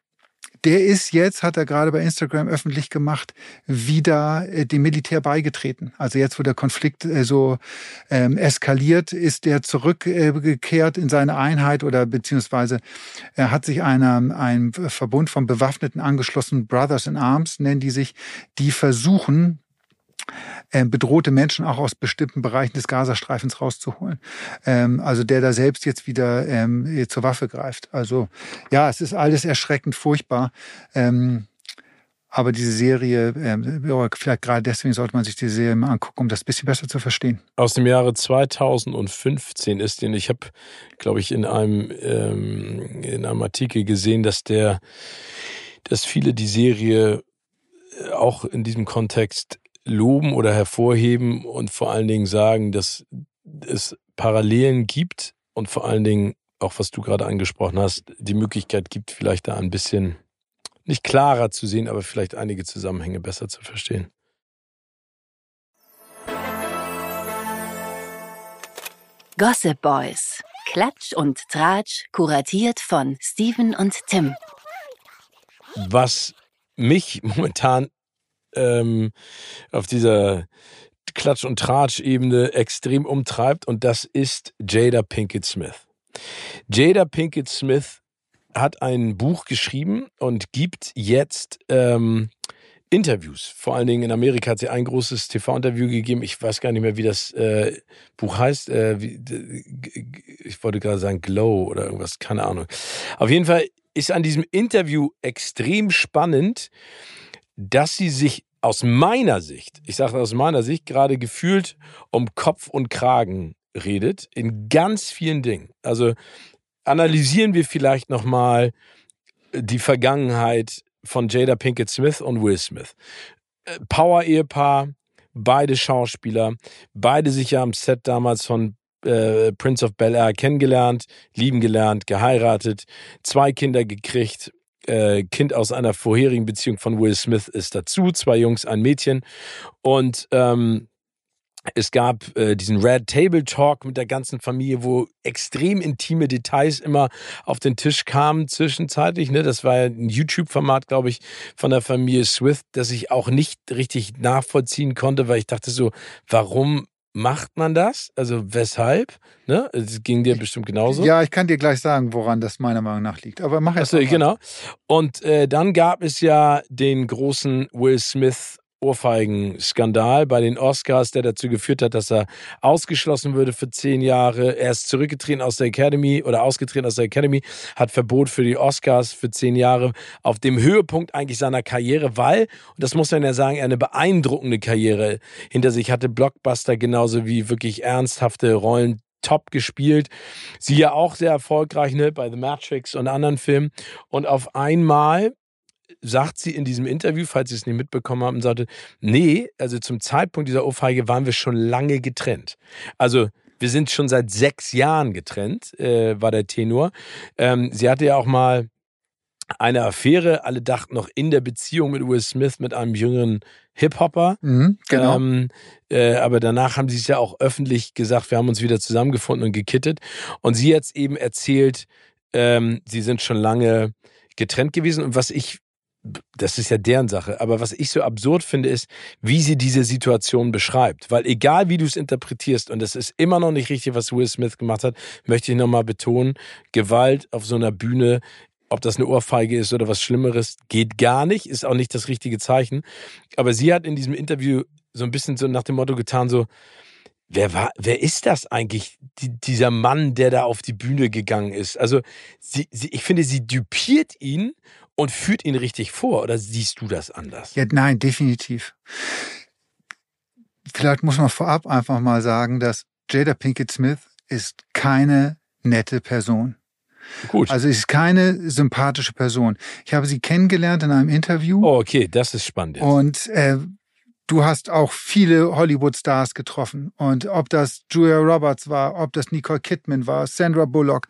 der ist jetzt, hat er gerade bei Instagram öffentlich gemacht, wieder dem Militär beigetreten. Also jetzt, wo der Konflikt so ähm, eskaliert, ist der zurückgekehrt in seine Einheit oder beziehungsweise er hat sich einer, einem Verbund von Bewaffneten angeschlossen, Brothers in Arms nennen die sich, die versuchen, ähm, bedrohte Menschen auch aus bestimmten Bereichen des Gazastreifens rauszuholen. Ähm, also der da selbst jetzt wieder ähm, zur Waffe greift. Also ja, es ist alles erschreckend furchtbar. Ähm, aber diese Serie, äh, vielleicht gerade deswegen sollte man sich die Serie mal angucken, um das bisschen besser zu verstehen.
Aus dem Jahre 2015 ist den, ich habe, glaube ich, in einem, ähm, in einem Artikel gesehen, dass der, dass viele die Serie auch in diesem Kontext loben oder hervorheben und vor allen Dingen sagen, dass es Parallelen gibt und vor allen Dingen auch was du gerade angesprochen hast, die Möglichkeit gibt, vielleicht da ein bisschen nicht klarer zu sehen, aber vielleicht einige Zusammenhänge besser zu verstehen.
Gossip Boys. Klatsch und Tratsch, kuratiert von Steven und Tim.
Was mich momentan ähm, auf dieser Klatsch- und Tratsch-Ebene extrem umtreibt und das ist Jada Pinkett Smith. Jada Pinkett Smith hat ein Buch geschrieben und gibt jetzt ähm, Interviews. Vor allen Dingen in Amerika hat sie ein großes TV-Interview gegeben. Ich weiß gar nicht mehr, wie das äh, Buch heißt. Äh, wie, ich wollte gerade sagen Glow oder irgendwas, keine Ahnung. Auf jeden Fall ist an diesem Interview extrem spannend, dass sie sich aus meiner Sicht, ich sage aus meiner Sicht, gerade gefühlt um Kopf und Kragen redet in ganz vielen Dingen. Also analysieren wir vielleicht nochmal die Vergangenheit von Jada Pinkett Smith und Will Smith. Äh, Power-Ehepaar, beide Schauspieler, beide sich ja am Set damals von äh, Prince of Bel Air kennengelernt, lieben gelernt, geheiratet, zwei Kinder gekriegt. Äh, kind aus einer vorherigen Beziehung von Will Smith ist dazu, zwei Jungs, ein Mädchen. Und ähm, es gab äh, diesen Red Table Talk mit der ganzen Familie, wo extrem intime Details immer auf den Tisch kamen zwischenzeitlich. Ne? Das war ja ein YouTube-Format, glaube ich, von der Familie Swift, das ich auch nicht richtig nachvollziehen konnte, weil ich dachte so, warum macht man das? Also weshalb? Ne? Es ging dir bestimmt genauso.
Ja, ich kann dir gleich sagen, woran das meiner Meinung nach liegt. Aber mach
erst Achso, genau. Und äh, dann gab es ja den großen Will Smith Ohrfeigen-Skandal bei den Oscars, der dazu geführt hat, dass er ausgeschlossen würde für zehn Jahre. Er ist zurückgetreten aus der Academy oder ausgetreten aus der Academy, hat Verbot für die Oscars für zehn Jahre auf dem Höhepunkt eigentlich seiner Karriere, weil, und das muss man ja sagen, er eine beeindruckende Karriere hinter sich hatte. Blockbuster genauso wie wirklich ernsthafte Rollen top gespielt. Sie ja auch sehr erfolgreich ne, bei The Matrix und anderen Filmen. Und auf einmal sagt sie in diesem Interview, falls Sie es nicht mitbekommen haben, sagte, nee, also zum Zeitpunkt dieser Ohrfeige waren wir schon lange getrennt. Also wir sind schon seit sechs Jahren getrennt, äh, war der Tenor. Ähm, sie hatte ja auch mal eine Affäre. Alle dachten noch in der Beziehung mit Will Smith mit einem jüngeren Hip-Hopper.
Mhm, genau. Ähm,
äh, aber danach haben sie es ja auch öffentlich gesagt, wir haben uns wieder zusammengefunden und gekittet. Und sie jetzt eben erzählt, ähm, sie sind schon lange getrennt gewesen. Und was ich das ist ja deren Sache. Aber was ich so absurd finde, ist, wie sie diese Situation beschreibt. Weil egal wie du es interpretierst, und es ist immer noch nicht richtig, was Will Smith gemacht hat, möchte ich nochmal betonen, Gewalt auf so einer Bühne, ob das eine Ohrfeige ist oder was Schlimmeres, geht gar nicht, ist auch nicht das richtige Zeichen. Aber sie hat in diesem Interview so ein bisschen so nach dem Motto getan, so, Wer war, wer ist das eigentlich, die, dieser Mann, der da auf die Bühne gegangen ist? Also, sie, sie, ich finde, sie düpiert ihn und führt ihn richtig vor. Oder siehst du das anders?
Ja, nein, definitiv. Vielleicht muss man vorab einfach mal sagen, dass Jada Pinkett Smith ist keine nette Person.
Gut.
Also ist keine sympathische Person. Ich habe sie kennengelernt in einem Interview.
Oh, okay, das ist spannend. Jetzt.
Und äh, du hast auch viele Hollywood-Stars getroffen. Und ob das Julia Roberts war, ob das Nicole Kidman war, Sandra Bullock.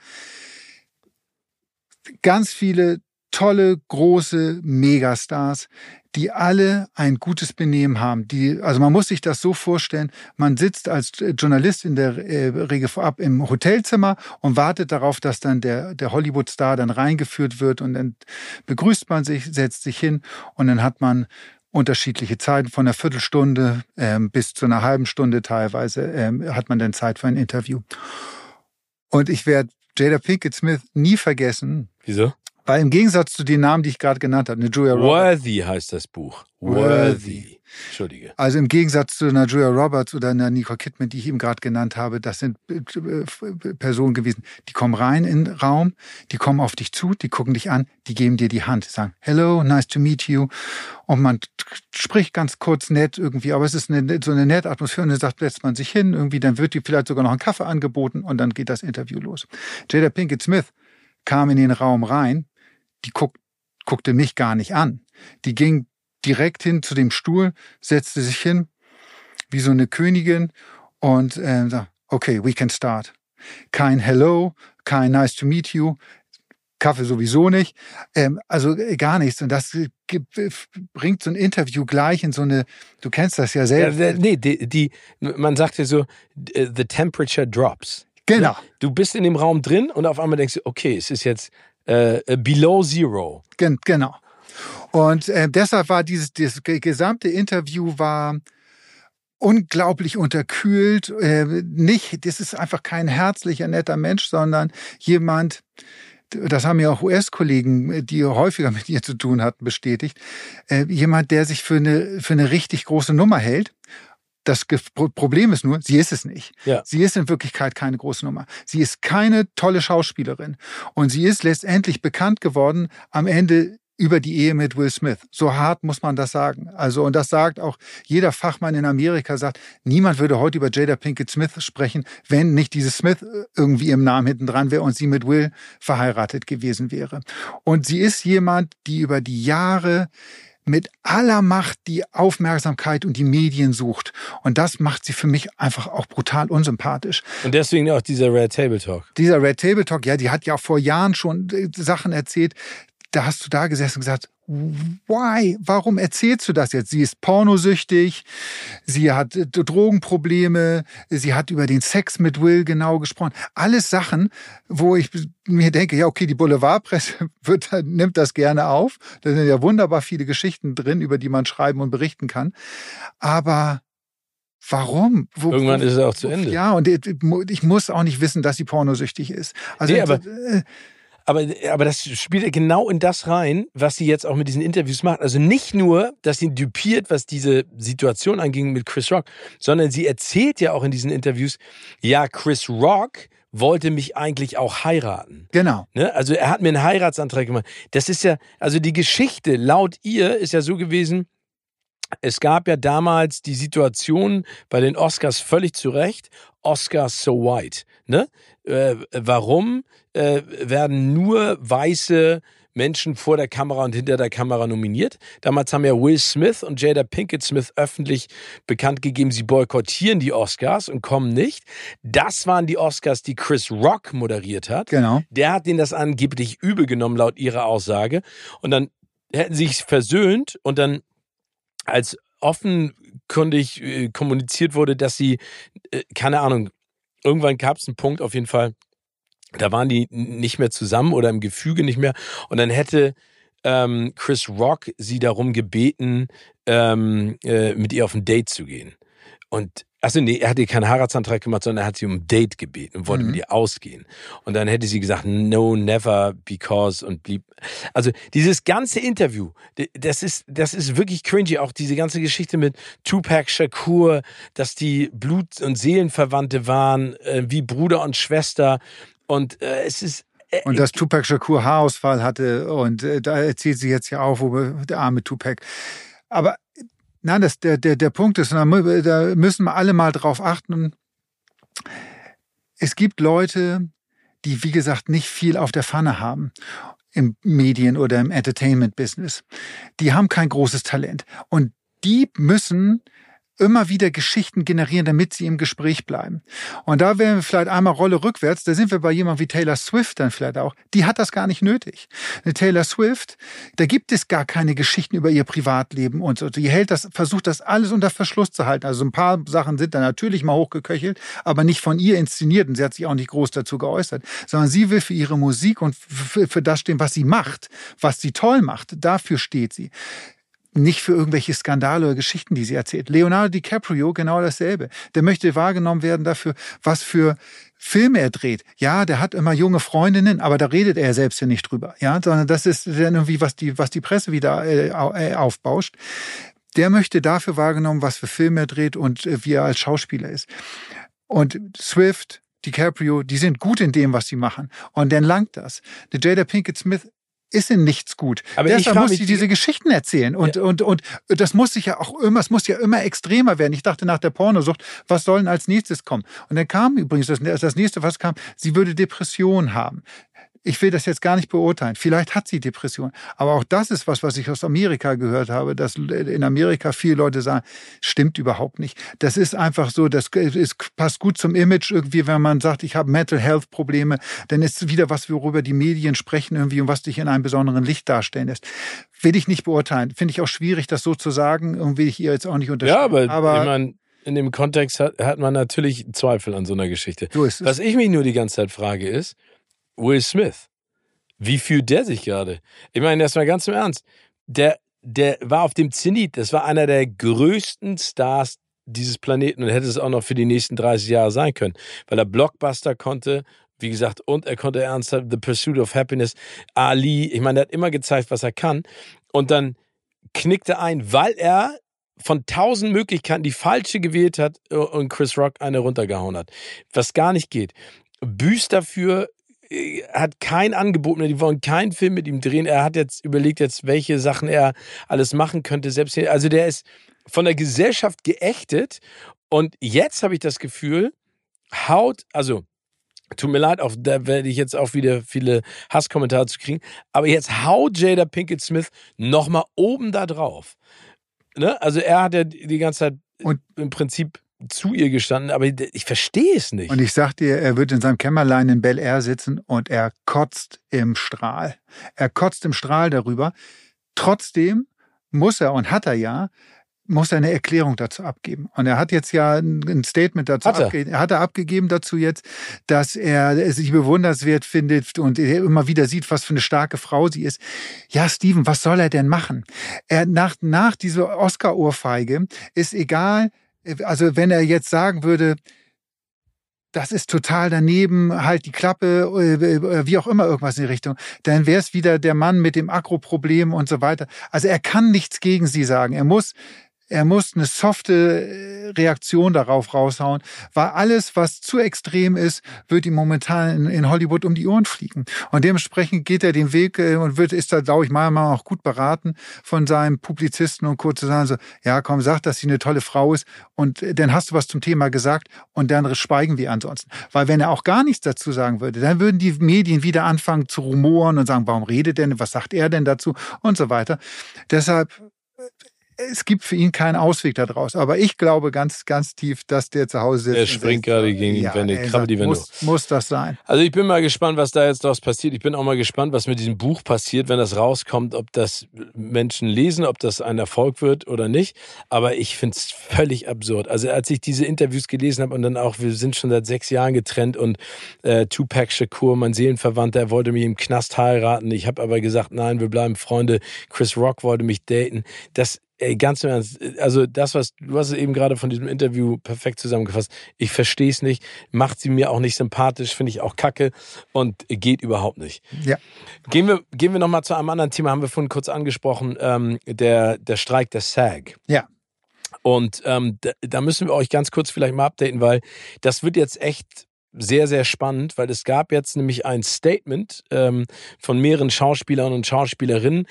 Ganz viele tolle, große Megastars, die alle ein gutes Benehmen haben. Die, also man muss sich das so vorstellen, man sitzt als Journalist in der äh, Regel vorab im Hotelzimmer und wartet darauf, dass dann der, der Hollywood-Star dann reingeführt wird und dann begrüßt man sich, setzt sich hin und dann hat man unterschiedliche Zeiten von einer Viertelstunde ähm, bis zu einer halben Stunde teilweise ähm, hat man dann Zeit für ein Interview. Und ich werde Jada Pinkett Smith nie vergessen.
Wieso?
Weil im Gegensatz zu den Namen, die ich gerade genannt habe, eine Julia
Roberts. Worthy heißt das Buch. Worthy. Entschuldige.
Also im Gegensatz zu einer Julia Roberts oder einer Nicole Kidman, die ich eben gerade genannt habe, das sind äh, Personen gewesen, die kommen rein in den Raum, die kommen auf dich zu, die gucken dich an, die geben dir die Hand, sagen Hello, nice to meet you. Und man spricht ganz kurz nett irgendwie, aber es ist eine, so eine nette Atmosphäre und dann sagt, setzt man sich hin, irgendwie, dann wird dir vielleicht sogar noch ein Kaffee angeboten und dann geht das Interview los. Jada Pinkett Smith kam in den Raum rein die guck, guckte mich gar nicht an. Die ging direkt hin zu dem Stuhl, setzte sich hin, wie so eine Königin und äh, sagte, okay, we can start. Kein Hello, kein Nice to meet you, Kaffee sowieso nicht, ähm, also äh, gar nichts. Und das bringt so ein Interview gleich in so eine, du kennst das ja selbst. Ja,
nee, die, die, man sagt ja so, the temperature drops.
Genau.
Du bist in dem Raum drin und auf einmal denkst du, okay, es ist jetzt äh, Below Zero.
Gen genau. Und äh, deshalb war dieses, dieses gesamte Interview war unglaublich unterkühlt. Äh, nicht, das ist einfach kein herzlicher, netter Mensch, sondern jemand, das haben ja auch US-Kollegen, die häufiger mit ihr zu tun hatten, bestätigt, äh, jemand, der sich für eine, für eine richtig große Nummer hält. Das Problem ist nur, sie ist es nicht.
Ja.
Sie ist in Wirklichkeit keine große Nummer. Sie ist keine tolle Schauspielerin. Und sie ist letztendlich bekannt geworden am Ende über die Ehe mit Will Smith. So hart muss man das sagen. Also, und das sagt auch jeder Fachmann in Amerika sagt, niemand würde heute über Jada Pinkett Smith sprechen, wenn nicht dieses Smith irgendwie im Namen hinten dran wäre und sie mit Will verheiratet gewesen wäre. Und sie ist jemand, die über die Jahre mit aller Macht die Aufmerksamkeit und die Medien sucht. Und das macht sie für mich einfach auch brutal unsympathisch.
Und deswegen auch dieser Red Table Talk.
Dieser Red Table Talk, ja, die hat ja vor Jahren schon äh, Sachen erzählt, da hast du da gesessen und gesagt, why? Warum erzählst du das jetzt? Sie ist pornosüchtig, sie hat äh, Drogenprobleme, sie hat über den Sex mit Will genau gesprochen. Alles Sachen, wo ich mir denke, ja, okay, die Boulevardpresse wird, nimmt das gerne auf. Da sind ja wunderbar viele Geschichten drin, über die man schreiben und berichten kann. Aber Warum?
Wo, Irgendwann wo, ist es auch zu Ende.
Ja, und ich muss auch nicht wissen, dass sie pornosüchtig ist.
Also, nee, aber, äh, aber, aber das spielt genau in das rein, was sie jetzt auch mit diesen Interviews macht. Also nicht nur, dass sie dupiert, was diese Situation anging mit Chris Rock, sondern sie erzählt ja auch in diesen Interviews, ja, Chris Rock wollte mich eigentlich auch heiraten.
Genau.
Ne? Also er hat mir einen Heiratsantrag gemacht. Das ist ja, also die Geschichte laut ihr ist ja so gewesen, es gab ja damals die Situation bei den Oscars völlig zu Recht, Oscars so white. Ne? Äh, warum äh, werden nur weiße Menschen vor der Kamera und hinter der Kamera nominiert. Damals haben ja Will Smith und Jada Pinkett Smith öffentlich bekannt gegeben, sie boykottieren die Oscars und kommen nicht. Das waren die Oscars, die Chris Rock moderiert hat.
Genau.
Der hat denen das angeblich übel genommen, laut ihrer Aussage. Und dann hätten sie sich versöhnt und dann als offenkundig äh, kommuniziert wurde, dass sie, äh, keine Ahnung, irgendwann gab es einen Punkt auf jeden Fall, da waren die nicht mehr zusammen oder im Gefüge nicht mehr. Und dann hätte ähm, Chris Rock sie darum gebeten, ähm, äh, mit ihr auf ein Date zu gehen. Und also nee, er hat ihr keinen Heiratsantrag gemacht, sondern er hat sie um ein Date gebeten und wollte mhm. mit ihr ausgehen. Und dann hätte sie gesagt, no, never, because und blieb. Also dieses ganze Interview, das ist, das ist wirklich cringy. Auch diese ganze Geschichte mit Tupac Shakur, dass die Blut- und Seelenverwandte waren, äh, wie Bruder und Schwester. Und äh, es ist
äh, und dass Tupac Shakur Haarausfall hatte und äh, da erzählt sie jetzt ja auch, wo der arme Tupac. Aber Nein, das, der, der, der Punkt ist, da müssen wir alle mal drauf achten. Es gibt Leute, die, wie gesagt, nicht viel auf der Pfanne haben im Medien- oder im Entertainment-Business. Die haben kein großes Talent. Und die müssen immer wieder Geschichten generieren, damit sie im Gespräch bleiben. Und da wären wir vielleicht einmal Rolle rückwärts, da sind wir bei jemandem wie Taylor Swift dann vielleicht auch. Die hat das gar nicht nötig. Eine Taylor Swift, da gibt es gar keine Geschichten über ihr Privatleben und so. Die hält das, versucht das alles unter Verschluss zu halten. Also ein paar Sachen sind da natürlich mal hochgeköchelt, aber nicht von ihr inszeniert und sie hat sich auch nicht groß dazu geäußert, sondern sie will für ihre Musik und für, für das stehen, was sie macht, was sie toll macht. Dafür steht sie nicht für irgendwelche Skandale oder Geschichten, die sie erzählt. Leonardo DiCaprio genau dasselbe. Der möchte wahrgenommen werden dafür, was für Filme er dreht. Ja, der hat immer junge Freundinnen, aber da redet er selbst ja nicht drüber. Ja, sondern das ist dann irgendwie, was die, was die Presse wieder äh, äh, aufbauscht. Der möchte dafür wahrgenommen, was für Filme er dreht und äh, wie er als Schauspieler ist. Und Swift, DiCaprio, die sind gut in dem, was sie machen. Und dann langt das. Der Jada Pinkett Smith ist in nichts gut. Aber Deshalb muss sie diese Geschichten erzählen. Und, ja. und, und das muss sich ja auch immer, es muss ja immer extremer werden. Ich dachte nach der Pornosucht, was soll denn als nächstes kommen? Und dann kam übrigens das, das nächste, was kam, sie würde Depression haben ich will das jetzt gar nicht beurteilen. Vielleicht hat sie Depression. Aber auch das ist was, was ich aus Amerika gehört habe, dass in Amerika viele Leute sagen, stimmt überhaupt nicht. Das ist einfach so, das ist, passt gut zum Image irgendwie, wenn man sagt, ich habe Mental Health Probleme, dann ist es wieder was, worüber die Medien sprechen irgendwie und was dich in einem besonderen Licht darstellen lässt. Will ich nicht beurteilen. Finde ich auch schwierig, das so zu sagen. und will ich ihr jetzt auch nicht unterstellen.
Ja, aber, aber ich meine, in dem Kontext hat, hat man natürlich Zweifel an so einer Geschichte. So. Was ich mich nur die ganze Zeit frage ist, Will Smith. Wie fühlt der sich gerade? Ich meine, das mal ganz im Ernst. Der, der war auf dem Zenit. Das war einer der größten Stars dieses Planeten und hätte es auch noch für die nächsten 30 Jahre sein können, weil er Blockbuster konnte, wie gesagt, und er konnte ernsthaft The Pursuit of Happiness, Ali, ich meine, er hat immer gezeigt, was er kann. Und dann knickte ein, weil er von tausend Möglichkeiten die falsche gewählt hat äh, und Chris Rock eine runtergehauen hat. Was gar nicht geht. Büßt dafür, hat kein Angebot mehr, die wollen keinen Film mit ihm drehen. Er hat jetzt überlegt, jetzt welche Sachen er alles machen könnte. Selbst hier, also der ist von der Gesellschaft geächtet und jetzt habe ich das Gefühl, haut, also Tut mir leid, auch da werde ich jetzt auch wieder viele Hasskommentare zu kriegen. Aber jetzt haut Jada Pinkett Smith nochmal oben da drauf. Ne? Also er hat ja die ganze Zeit und im Prinzip zu ihr gestanden, aber ich verstehe es nicht.
Und ich sag dir, er wird in seinem Kämmerlein in Bel Air sitzen und er kotzt im Strahl. Er kotzt im Strahl darüber. Trotzdem muss er und hat er ja muss er eine Erklärung dazu abgeben. Und er hat jetzt ja ein Statement dazu
hat er.
abgegeben. Er hat er abgegeben dazu jetzt, dass er sich bewunderswert findet und er immer wieder sieht, was für eine starke Frau sie ist. Ja, Steven, was soll er denn machen? Er nach, nach dieser Oscar-Ohrfeige ist egal, also wenn er jetzt sagen würde, das ist total daneben, halt die Klappe, äh, wie auch immer irgendwas in die Richtung. Dann wäre es wieder der Mann mit dem Akro-Problem und so weiter. Also er kann nichts gegen sie sagen. Er muss er muss eine softe äh, Reaktion darauf raushauen, weil alles, was zu extrem ist, wird ihm momentan in, Hollywood um die Ohren fliegen. Und dementsprechend geht er den Weg äh, und wird, ist da, glaube ich, mal auch gut beraten von seinem Publizisten und kurz zu sagen so, ja, komm, sag, dass sie eine tolle Frau ist und äh, dann hast du was zum Thema gesagt und dann schweigen wir ansonsten. Weil wenn er auch gar nichts dazu sagen würde, dann würden die Medien wieder anfangen zu rumoren und sagen, warum redet denn, was sagt er denn dazu und so weiter. Deshalb es gibt für ihn keinen Ausweg daraus. Aber ich glaube ganz, ganz tief, dass der zu Hause sitzt.
Er springt gerade gegen die ja, Wände, krabbelt die Wände
muss, muss das sein.
Also ich bin mal gespannt, was da jetzt daraus passiert. Ich bin auch mal gespannt, was mit diesem Buch passiert, wenn das rauskommt, ob das Menschen lesen, ob das ein Erfolg wird oder nicht. Aber ich finde es völlig absurd. Also als ich diese Interviews gelesen habe und dann auch, wir sind schon seit sechs Jahren getrennt und äh, Tupac Shakur, mein Seelenverwandter, er wollte mich im Knast heiraten. Ich habe aber gesagt, nein, wir bleiben Freunde. Chris Rock wollte mich daten. Das Ey, ganz im Ernst, also das, was du hast es eben gerade von diesem Interview perfekt zusammengefasst. Ich verstehe es nicht, macht sie mir auch nicht sympathisch, finde ich auch kacke und geht überhaupt nicht.
Ja.
Gehen wir, gehen wir nochmal zu einem anderen Thema, haben wir vorhin kurz angesprochen, ähm, der, der Streik der SAG.
Ja.
Und ähm, da, da müssen wir euch ganz kurz vielleicht mal updaten, weil das wird jetzt echt sehr, sehr spannend, weil es gab jetzt nämlich ein Statement ähm, von mehreren Schauspielern und Schauspielerinnen,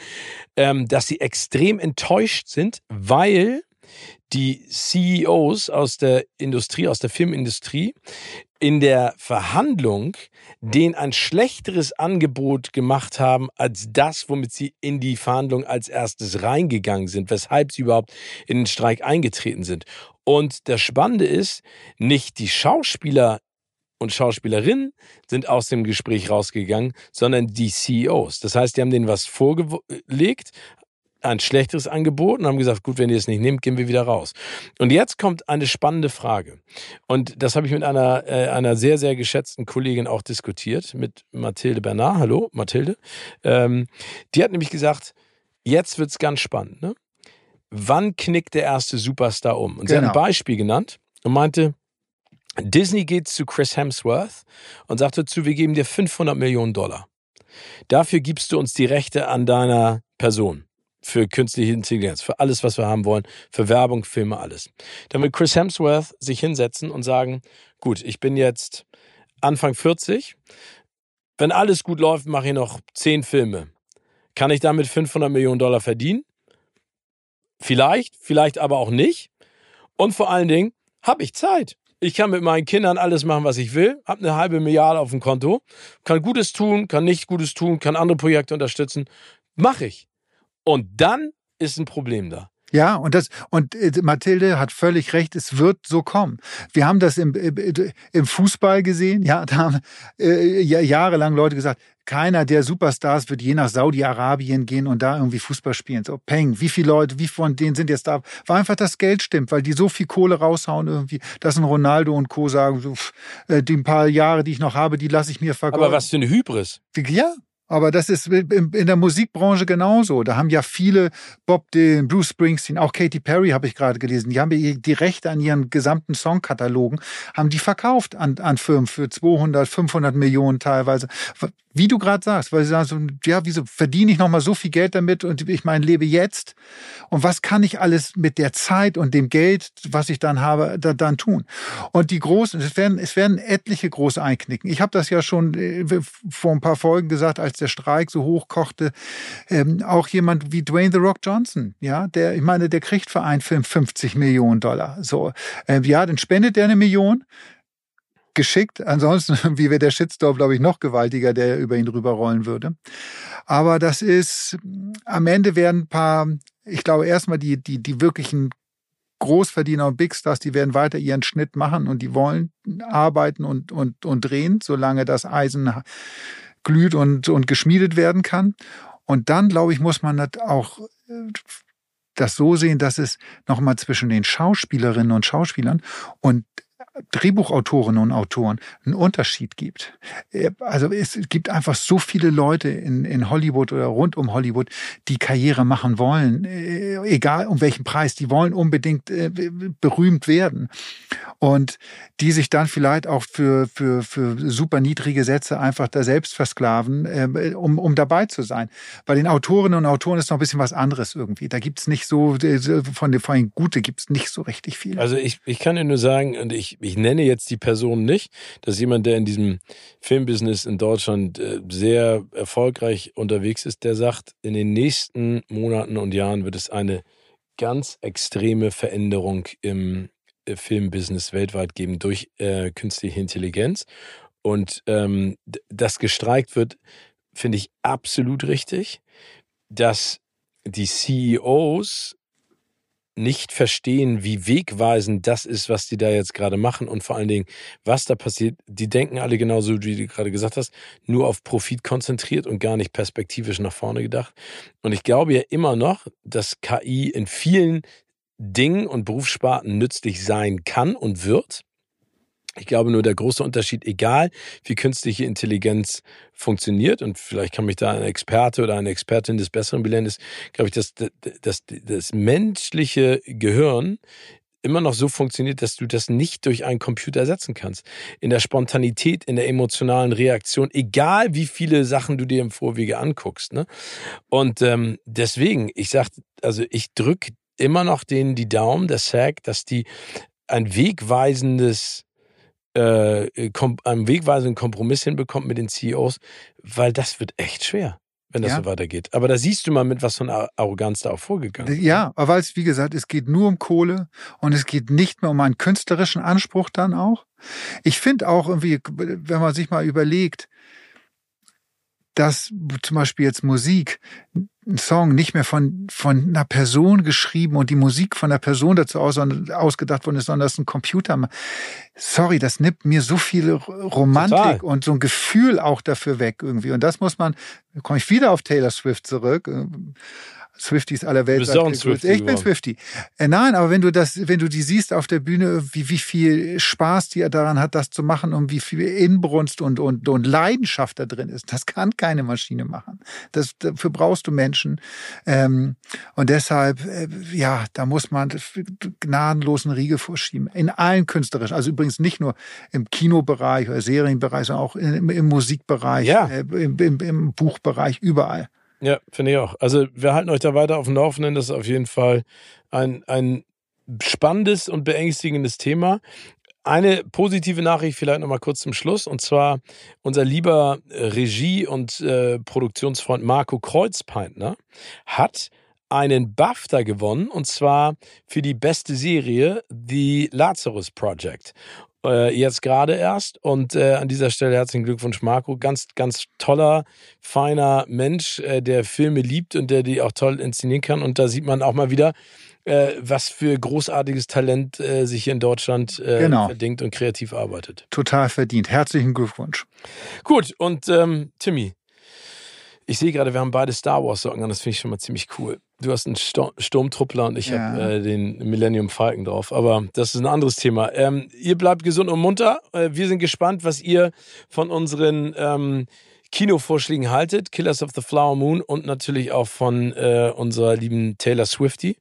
ähm, dass sie extrem enttäuscht sind, weil die CEOs aus der Industrie, aus der Filmindustrie, in der Verhandlung denen ein schlechteres Angebot gemacht haben als das, womit sie in die Verhandlung als erstes reingegangen sind, weshalb sie überhaupt in den Streik eingetreten sind. Und das Spannende ist, nicht die Schauspieler und Schauspielerinnen sind aus dem Gespräch rausgegangen, sondern die CEOs. Das heißt, die haben denen was vorgelegt, ein schlechteres Angebot und haben gesagt, gut, wenn ihr es nicht nehmt, gehen wir wieder raus. Und jetzt kommt eine spannende Frage. Und das habe ich mit einer, äh, einer sehr, sehr geschätzten Kollegin auch diskutiert, mit Mathilde Bernard. Hallo, Mathilde. Ähm, die hat nämlich gesagt, jetzt wird es ganz spannend. Ne? Wann knickt der erste Superstar um? Und sie genau. hat ein genau. Beispiel genannt und meinte, Disney geht zu Chris Hemsworth und sagt dazu, wir geben dir 500 Millionen Dollar. Dafür gibst du uns die Rechte an deiner Person. Für künstliche Intelligenz, für alles, was wir haben wollen, für Werbung, Filme, alles. Dann wird Chris Hemsworth sich hinsetzen und sagen, gut, ich bin jetzt Anfang 40. Wenn alles gut läuft, mache ich noch 10 Filme. Kann ich damit 500 Millionen Dollar verdienen? Vielleicht, vielleicht aber auch nicht. Und vor allen Dingen habe ich Zeit. Ich kann mit meinen Kindern alles machen, was ich will, habe eine halbe Milliarde auf dem Konto, kann Gutes tun, kann nicht Gutes tun, kann andere Projekte unterstützen. Mache ich. Und dann ist ein Problem da.
Ja, und das und äh, Mathilde hat völlig recht, es wird so kommen. Wir haben das im, im Fußball gesehen, ja, da haben äh, jahrelang Leute gesagt, keiner der Superstars wird je nach Saudi-Arabien gehen und da irgendwie Fußball spielen. So, Peng, wie viele Leute, wie von denen sind jetzt da? Weil einfach das Geld stimmt, weil die so viel Kohle raushauen irgendwie, dass ein Ronaldo und Co. sagen, so, äh, die paar Jahre, die ich noch habe, die lasse ich mir vergolden.
Aber was für eine Hybris.
Ja, Aber das ist in der Musikbranche genauso. Da haben ja viele Bob Dylan, Bruce Springsteen, auch Katy Perry habe ich gerade gelesen. Die haben die Rechte an ihren gesamten Songkatalogen, haben die verkauft an, an Firmen für 200, 500 Millionen teilweise. Wie du gerade sagst, weil sie sagen so, ja, wieso verdiene ich nochmal so viel Geld damit und ich meine, lebe jetzt. Und was kann ich alles mit der Zeit und dem Geld, was ich dann habe, da, dann tun? Und die großen, es werden, es werden etliche große einknicken. Ich habe das ja schon äh, vor ein paar Folgen gesagt, als der Streik so hochkochte, ähm, auch jemand wie Dwayne The Rock Johnson, ja, der, ich meine, der kriegt für einen Film 50 Millionen Dollar. So, äh, ja, dann spendet der eine Million geschickt. Ansonsten, wie wäre der Shitstorm, glaube ich, noch gewaltiger, der über ihn rüberrollen würde. Aber das ist, am Ende werden ein paar, ich glaube, erstmal die, die, die wirklichen Großverdiener und Big Stars, die werden weiter ihren Schnitt machen und die wollen arbeiten und, und, und drehen, solange das Eisen glüht und, und geschmiedet werden kann. Und dann, glaube ich, muss man das auch äh, das so sehen, dass es nochmal zwischen den Schauspielerinnen und Schauspielern und Drehbuchautorinnen und Autoren einen Unterschied gibt. Äh, also es gibt einfach so viele Leute in, in Hollywood oder rund um Hollywood, die Karriere machen wollen, äh, egal um welchen Preis, die wollen unbedingt äh, berühmt werden. Und die sich dann vielleicht auch für, für, für super niedrige Sätze einfach da selbst versklaven, um, um dabei zu sein. Bei den Autorinnen und Autoren ist noch ein bisschen was anderes irgendwie. Da gibt's nicht so, von den, von den Gute gibt's nicht so richtig viel.
Also ich, ich kann dir nur sagen, und ich, ich nenne jetzt die Person nicht, das ist jemand, der in diesem Filmbusiness in Deutschland äh, sehr erfolgreich unterwegs ist, der sagt, in den nächsten Monaten und Jahren wird es eine ganz extreme Veränderung im äh, Filmbusiness weltweit geben durch äh, künstliche Intelligenz. Und ähm, das gestreikt wird, finde ich absolut richtig, dass die CEOs nicht verstehen, wie wegweisend das ist, was die da jetzt gerade machen und vor allen Dingen, was da passiert. Die denken alle genauso, wie du gerade gesagt hast, nur auf Profit konzentriert und gar nicht perspektivisch nach vorne gedacht. Und ich glaube ja immer noch, dass KI in vielen Dingen und Berufssparten nützlich sein kann und wird. Ich glaube nur, der große Unterschied, egal wie künstliche Intelligenz funktioniert, und vielleicht kann mich da ein Experte oder eine Expertin des Besseren belehren, ist, glaube ich, dass, dass das menschliche Gehirn immer noch so funktioniert, dass du das nicht durch einen Computer ersetzen kannst. In der Spontanität, in der emotionalen Reaktion, egal wie viele Sachen du dir im Vorwege anguckst. Ne? Und ähm, deswegen, ich sag, also ich drücke immer noch denen die Daumen, der SAG, dass die ein wegweisendes äh, einen wegweisenden Kompromiss hinbekommt mit den CEOs, weil das wird echt schwer wenn das ja. so weitergeht. Aber da siehst du mal, mit was von Arroganz da auch vorgegangen ist.
Ja, aber weil es, wie gesagt, es geht nur um Kohle und es geht nicht mehr um einen künstlerischen Anspruch dann auch. Ich finde auch irgendwie, wenn man sich mal überlegt, dass zum Beispiel jetzt Musik ein Song nicht mehr von, von einer Person geschrieben und die Musik von einer Person dazu aus, ausgedacht worden ist, sondern das ist ein Computer. Sorry, das nimmt mir so viel Romantik Total. und so ein Gefühl auch dafür weg irgendwie. Und das muss man, komme ich wieder auf Taylor Swift zurück. Swifties aller Welt.
Auch ein Swiftie
ich bin Swiftie. Äh, nein, aber wenn du das, wenn du die siehst auf der Bühne, wie, wie viel Spaß die daran hat, das zu machen und wie viel Inbrunst und, und, und Leidenschaft da drin ist, das kann keine Maschine machen. Das, dafür brauchst du Menschen. Ähm, und deshalb, äh, ja, da muss man gnadenlosen Riegel vorschieben. In allen künstlerischen, also übrigens nicht nur im Kinobereich oder Serienbereich, sondern auch im, im Musikbereich,
ja.
äh, im, im, im Buchbereich, überall.
Ja, finde ich auch. Also wir halten euch da weiter auf dem Laufenden. Das ist auf jeden Fall ein, ein spannendes und beängstigendes Thema. Eine positive Nachricht vielleicht nochmal kurz zum Schluss. Und zwar unser lieber Regie- und äh, Produktionsfreund Marco Kreuzpeintner hat einen BAFTA gewonnen und zwar für die beste Serie The Lazarus Project äh, jetzt gerade erst. Und äh, an dieser Stelle herzlichen Glückwunsch, Marco. Ganz, ganz toller, feiner Mensch, äh, der Filme liebt und der die auch toll inszenieren kann. Und da sieht man auch mal wieder, äh, was für großartiges Talent äh, sich hier in Deutschland äh, genau. verdingt und kreativ arbeitet.
Total verdient. Herzlichen Glückwunsch.
Gut, und ähm, Timmy, ich sehe gerade, wir haben beide Star Wars Socken an, das finde ich schon mal ziemlich cool. Du hast einen Sturmtruppler und ich ja. habe äh, den Millennium Falcon drauf. Aber das ist ein anderes Thema. Ähm, ihr bleibt gesund und munter. Äh, wir sind gespannt, was ihr von unseren ähm, Kinovorschlägen haltet. Killers of the Flower Moon und natürlich auch von äh, unserer lieben Taylor Swifty.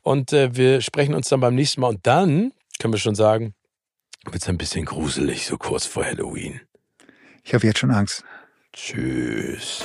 Und äh, wir sprechen uns dann beim nächsten Mal. Und dann können wir schon sagen, wird es ein bisschen gruselig, so kurz vor Halloween.
Ich habe jetzt schon Angst.
Tschüss.